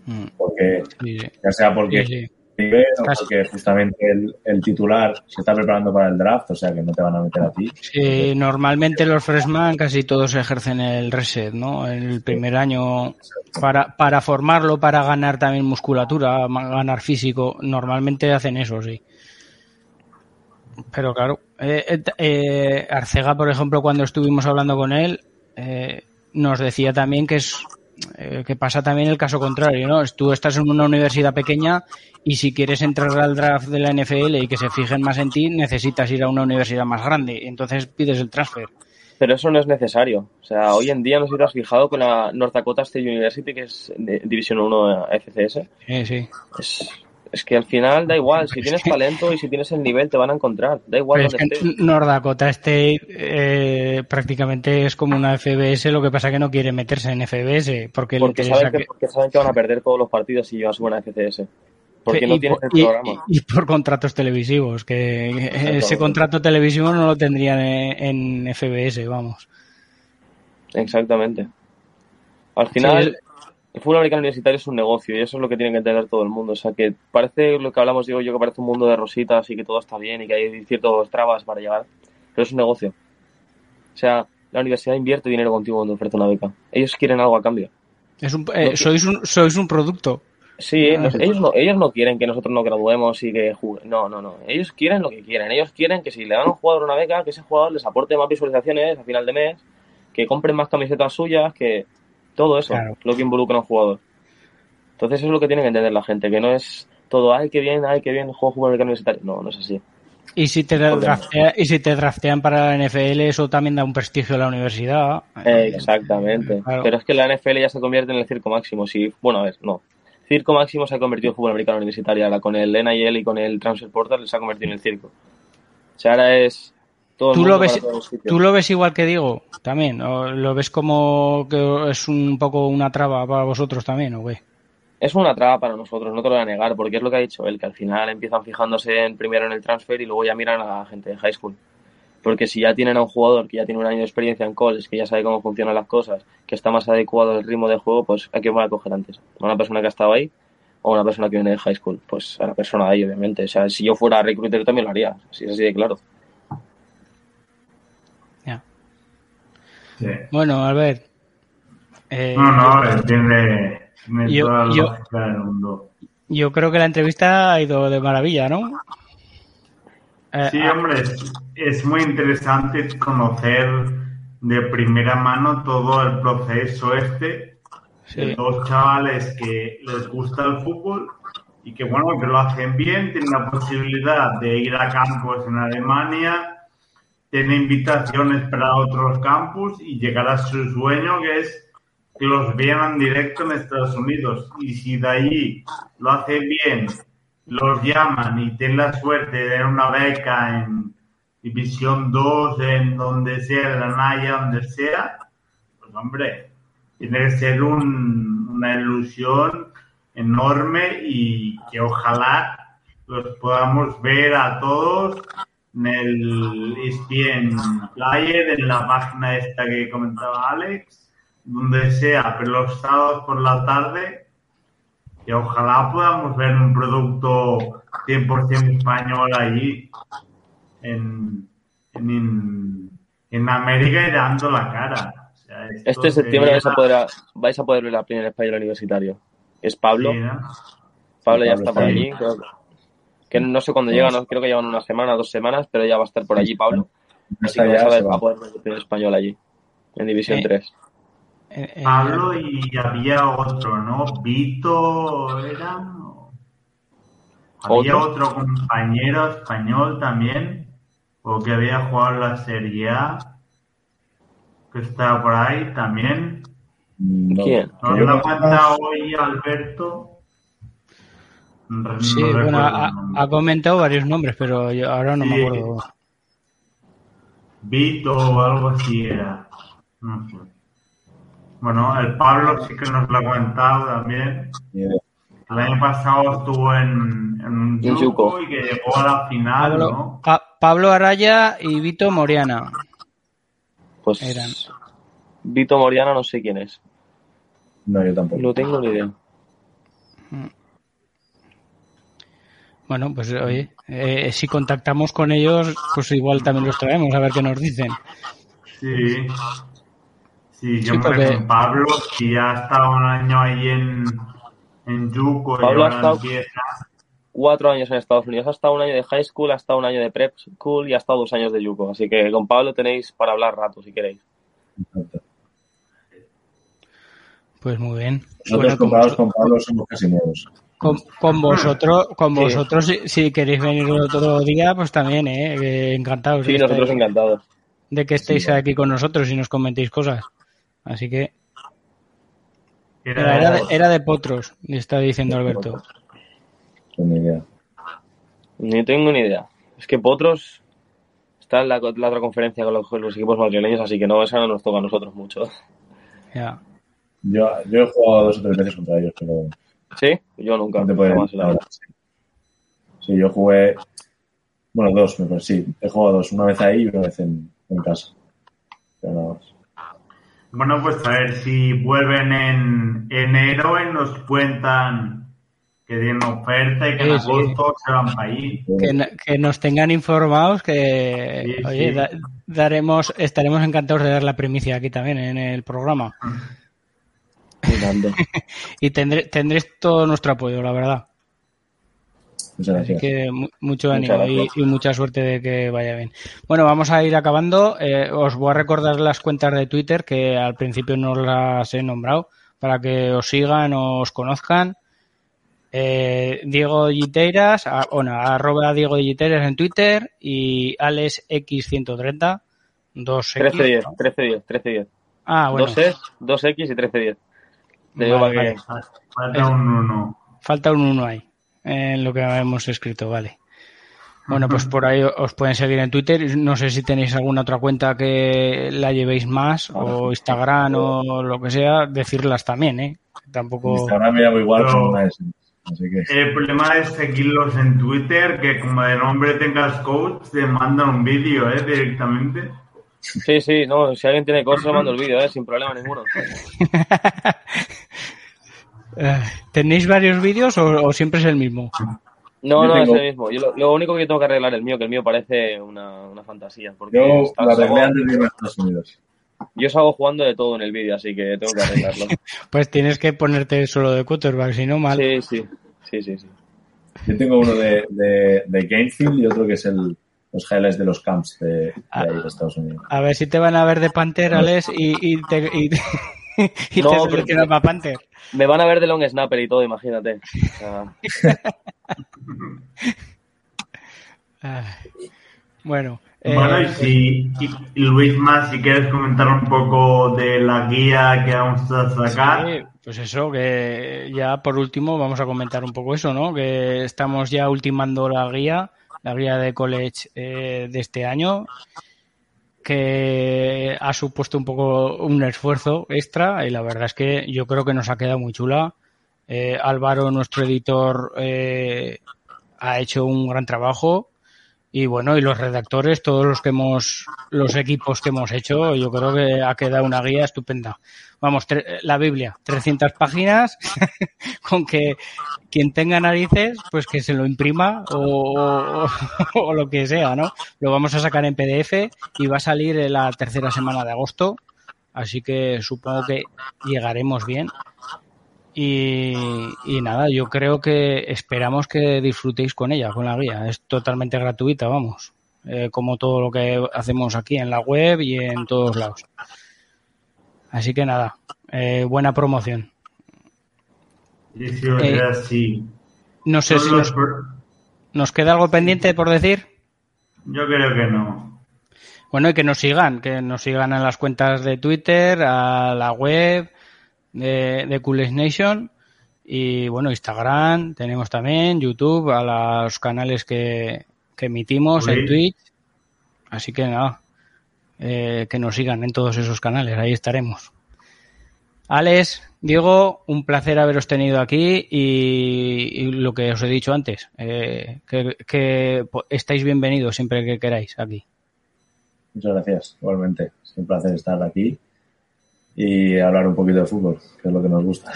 Mm, Porque, sí, sí. ya sea porque Sí, sí. Nivel porque justamente el, el titular se está preparando para el draft, o sea que no te van a meter a ti. Sí, normalmente los freshman casi todos ejercen el reset, ¿no? El primer año para, para formarlo, para ganar también musculatura, ganar físico, normalmente hacen eso, sí. Pero claro, eh, eh, eh, Arcega, por ejemplo, cuando estuvimos hablando con él, eh, nos decía también que es eh, que pasa también el caso contrario, ¿no? Tú estás en una universidad pequeña y si quieres entrar al draft de la NFL y que se fijen más en ti, necesitas ir a una universidad más grande. Entonces pides el transfer. Pero eso no es necesario. O sea, hoy en día no sé si te has fijado con la North Dakota State University, que es de División 1 FCS. Sí, sí. Es, es que al final da igual. Si tienes talento y si tienes el nivel, te van a encontrar. Da igual Pero es donde que estés. North Dakota State eh, prácticamente es como una FBS, lo que pasa que no quiere meterse en FBS porque, Porque saben, que, que- porque saben que van a perder todos los partidos si llevas buena FCS. Porque no y, por, el y- programa. y por contratos televisivos, que ese contrato televisivo no lo tendrían en, en FBS, vamos. Exactamente. Al final, Sí, el fútbol americano universitario es un negocio y eso es lo que tiene que entender todo el mundo. O sea, que parece lo que hablamos, digo yo, que parece un mundo de rositas y que todo está bien y que hay ciertos trabas para llegar, pero es un negocio. O sea, la universidad invierte dinero contigo cuando ofrece una beca. Ellos quieren algo a cambio. Es un, eh, sois, un, sois un producto. Sí, Ah, nos- ellos, no, ellos no quieren que nosotros nos graduemos y que juguemos. No, no, no. Ellos quieren lo que quieren. Ellos quieren que si le dan a un jugador una beca, que ese jugador les aporte más visualizaciones a final de mes, que compren más camisetas suyas, que todo eso, Claro. lo que involucra a un jugador. Entonces eso es lo que tiene que entender la gente, que no es todo, ay, qué bien, ay, qué bien, juego americano universitario. No, no es así. Y si te draftea- y si te draftean para la NFL, eso también da un prestigio a la universidad. Eh, exactamente. Claro. Pero es que la NFL ya se convierte en el circo máximo. Si, bueno, a ver, no. Circo máximo se ha convertido en fútbol americano universitario. Ahora con el NIL y con el Transfer Portal se ha convertido en el circo. O sea, ahora es Todo ¿Tú lo, ves. ¿Tú lo ves igual que Diego también? ¿O lo ves como que es un poco una traba para vosotros también o qué? Es una traba para nosotros, no te lo voy a negar, porque es lo que ha dicho él, que al final empiezan fijándose en, primero en el transfer y luego ya miran a la gente de high school. Porque si ya tienen a un jugador que ya tiene un año de experiencia en college, que ya sabe cómo funcionan las cosas, que está más adecuado al ritmo de juego, pues ¿a quién van a coger antes? ¿A una persona que ha estado ahí o a una persona que viene de high school? Pues a la persona de ahí, obviamente. O sea, si yo fuera recruiter también lo haría, si es así de claro. Ya. Sí. Bueno, Albert. eh, No, no, tiene yo- toda la yo- del mundo. Yo creo que la entrevista ha ido de maravilla, ¿no? Eh, Sí, ah, hombre, es, es muy interesante conocer de primera mano todo el proceso este sí. de dos chavales que les gusta el fútbol y que, bueno, que lo hacen bien, tienen la posibilidad de ir a campus en Alemania, tienen invitaciones para otros campus y llegar a su sueño, que es que los vean directo en Estados Unidos. Y si de ahí lo hacen bien, los llaman y tienen la suerte de tener una beca en División 2, en donde sea, en la Naya, donde sea, pues hombre, tiene que ser un- una ilusión enorme y que ojalá los podamos ver a todos en el ESPN Player, en la página esta que comentaba Alex, donde sea, pero los sábados por la tarde, que ojalá podamos ver un producto 100% español allí, en, en, en América y dando la cara. O sea, esto Este septiembre vais a poder, vais a poder ver la primera español universitario. Es Pablo. Sí, ¿no? Pablo ya Pablo está por allí. ahí. creo que no sé cuándo llega, no, creo que llevan una semana, dos semanas, pero ya va a estar por allí Pablo. Así que ya, vas a, ver, va. a poder ver el primer español allí, en División Eh, 3. eh, eh, Pablo y había otro, ¿no? Vito era. Había ¿Otro? otro compañero español también, o que había jugado en la Serie A, que estaba por ahí también. ¿Quién? que Nos lo ha hoy Alberto. No sí, recuerdo bueno, ha, comentado varios nombres, pero yo ahora no me Sí. acuerdo. Vito o algo así era. No sé. Bueno, el Pablo sí que nos lo ha contado también. El año pasado estuvo en, en un Yuko. y que llegó a la final, Pablo, ¿no? Pa- Pablo Araya y Vito Moriana. Pues Eran. Vito Moriana no sé quién es. No, yo tampoco. No tengo ni idea. Bueno, pues oye, eh, si contactamos con ellos, pues igual también los traemos a ver qué nos dicen. Sí. Sí, yo Sí, me porque- con Pablo, que ya estaba un año ahí en, en Yuko y Pablo ha estado- empieza. Cuatro años en Estados Unidos. Ha estado un año de high school, ha estado un año de prep school y ha estado dos años de Yuko. Así que con Pablo tenéis para hablar rato si queréis. Exacto. Pues muy bien. Nosotros Bueno, comparados con Pablo somos casi nuevos. Con- con vosotros, con Sí. vosotros si, si queréis venir otro día, pues también, eh, encantados Sí, nosotros encantados. de que estéis Sí, aquí con nosotros y nos comentéis cosas. Así que Era, era, de, era de potros, le está diciendo Alberto. No, ni idea. Ni tengo ni idea. Es que Potros está en la, la otra conferencia con los, con los equipos madrileños, así que no, esa no nos toca a nosotros mucho. Ya. Yo, yo he jugado dos o tres veces contra ellos, pero ¿Sí? Yo nunca. no te puedo jamás, la verdad. Sí. Yo jugué. Bueno, dos, me parece. Sí, he jugado dos. Una vez ahí y una vez en, en casa. Pero nada más. Bueno, pues a ver si vuelven en enero y nos cuentan que tienen oferta y que en Sí, sí. agosto se van para allí. Que, nos tengan informados que Sí, oye, sí. da- daremos estaremos encantados de dar la primicia aquí también en el programa. y tendré, tendréis todo nuestro apoyo la verdad Muchas así gracias. que mu- mucho ánimo y, mucha suerte de que vaya bien bueno vamos a ir acabando Eh, os voy a recordar las cuentas de Twitter que al principio no las he nombrado para que os sigan os conozcan eh, Diego Giteiras, a- bueno, arroba Diego Giteiras en Twitter y AlexX130, 2X. 13-10, 13-10, 13-10. Ah, bueno, 2 2X y 13-10. Vale, vale. Falta un uno. falta un 1 ahí, en lo que hemos escrito, vale. Bueno, pues por ahí os pueden seguir en Twitter. No sé si tenéis alguna otra cuenta que la llevéis más, o Instagram o lo que sea, decirlas también, ¿eh? Tampoco. Instagram me llamo igual, Pero- Así que. El problema es seguirlos en Twitter, que como de nombre tengas coach, te mandan un vídeo, ¿eh? Directamente. Sí, sí, no, si alguien tiene cosas, mando el vídeo, ¿eh? Sin problema ninguno. Eh, ¿Tenéis varios vídeos o, o siempre es el mismo? No, Yo no, tengo- es el mismo. Yo lo, lo único que tengo que arreglar es el mío, que el mío parece una, una fantasía. Porque Yo salgo- arreglé antes de Estados Unidos. yo salgo jugando de todo en el vídeo, así que tengo que arreglarlo. Pues tienes que ponerte solo de quarterback, si no mal. Sí, sí, sí, sí, sí. Yo tengo uno de, de, de Gamefield y otro que es el, los highlights de los camps de, de ahí de Estados Unidos. A ver si te van a ver de Panther, Alex, y, y te, y, y No, te pero- para Panther. Me van a ver de long snapper y todo, imagínate. O sea, Ay. Bueno, eh, Bueno, y si, y- y Luis más, si quieres comentar un poco de la guía que vamos a sacar. Sí, pues eso, que ya por último vamos a comentar un poco eso, ¿no? Que estamos ya ultimando la guía, la guía de college eh, de este año, que ha supuesto un poco un esfuerzo extra y la verdad es que yo creo que nos ha quedado muy chula. Eh, Álvaro, nuestro editor, eh, ha hecho un gran trabajo y bueno, y los redactores, todos los que hemos, los equipos que hemos hecho, yo creo que ha quedado una guía estupenda. Vamos, la Biblia, 300 páginas, con que quien tenga narices, pues que se lo imprima o, lo que sea, ¿no? Lo vamos a sacar en PDF y va a salir en la tercera semana de agosto, así que supongo que llegaremos bien. Y, y nada, yo creo que esperamos que disfrutéis con ella, con la guía. Es totalmente gratuita, vamos. Eh, como todo lo que hacemos aquí en la web y en todos lados. Así que nada, eh, buena promoción. Eh, así. No sé si nos, queda algo pendiente por decir. Yo creo que no. Bueno, y que nos sigan, que nos sigan en las cuentas de Twitter, a la web de, de Coolest Nation y bueno, Instagram, tenemos también YouTube, a los canales que, que emitimos en. Twitch. Así que nada, eh, que nos sigan en todos esos canales, ahí estaremos. Alex, Diego, un placer haberos tenido aquí y, y lo que os he dicho antes, eh, que, estáis bienvenidos siempre que queráis aquí. Muchas gracias, igualmente. Es un placer estar aquí y hablar un poquito de fútbol, que es lo que nos gusta.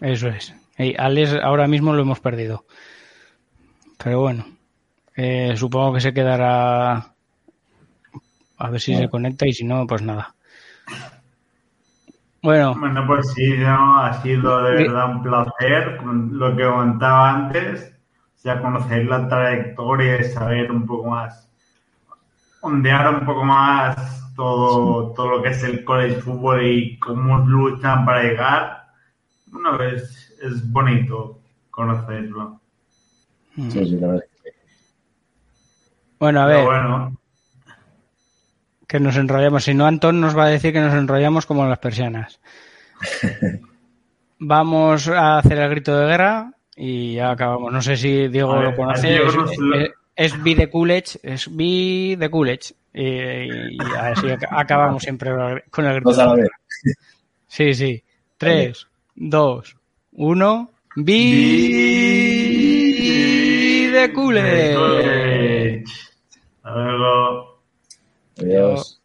Eso es. Y Alex ahora mismo lo hemos perdido. Pero bueno, eh, supongo que se quedará a ver si Bueno. se conecta y si no, pues nada. Bueno, Bueno, pues sí, no, ha sido de verdad un placer. Con lo que comentaba antes, o sea, conocer la trayectoria y saber un poco más, ondear un poco más todo, todo lo que es el college football y cómo luchan para llegar. Bueno, es, es bonito conocerlo. Sí, sí, la verdad. bueno, a Pero ver, bueno, que nos enrollamos. Si no, Antón nos va a decir que nos enrollamos como las persianas. Vamos a hacer el grito de guerra y ya acabamos. No sé si Diego ver, lo conoce. Diego Es, lo- es, es Be de Coolidge, es Be de Coolidge. Y, y así ac- acabamos siempre con el grito a de la guerra. Sí, sí. Tres, dos, uno. Be Be de Coolidge. de Coolidge. Adiós.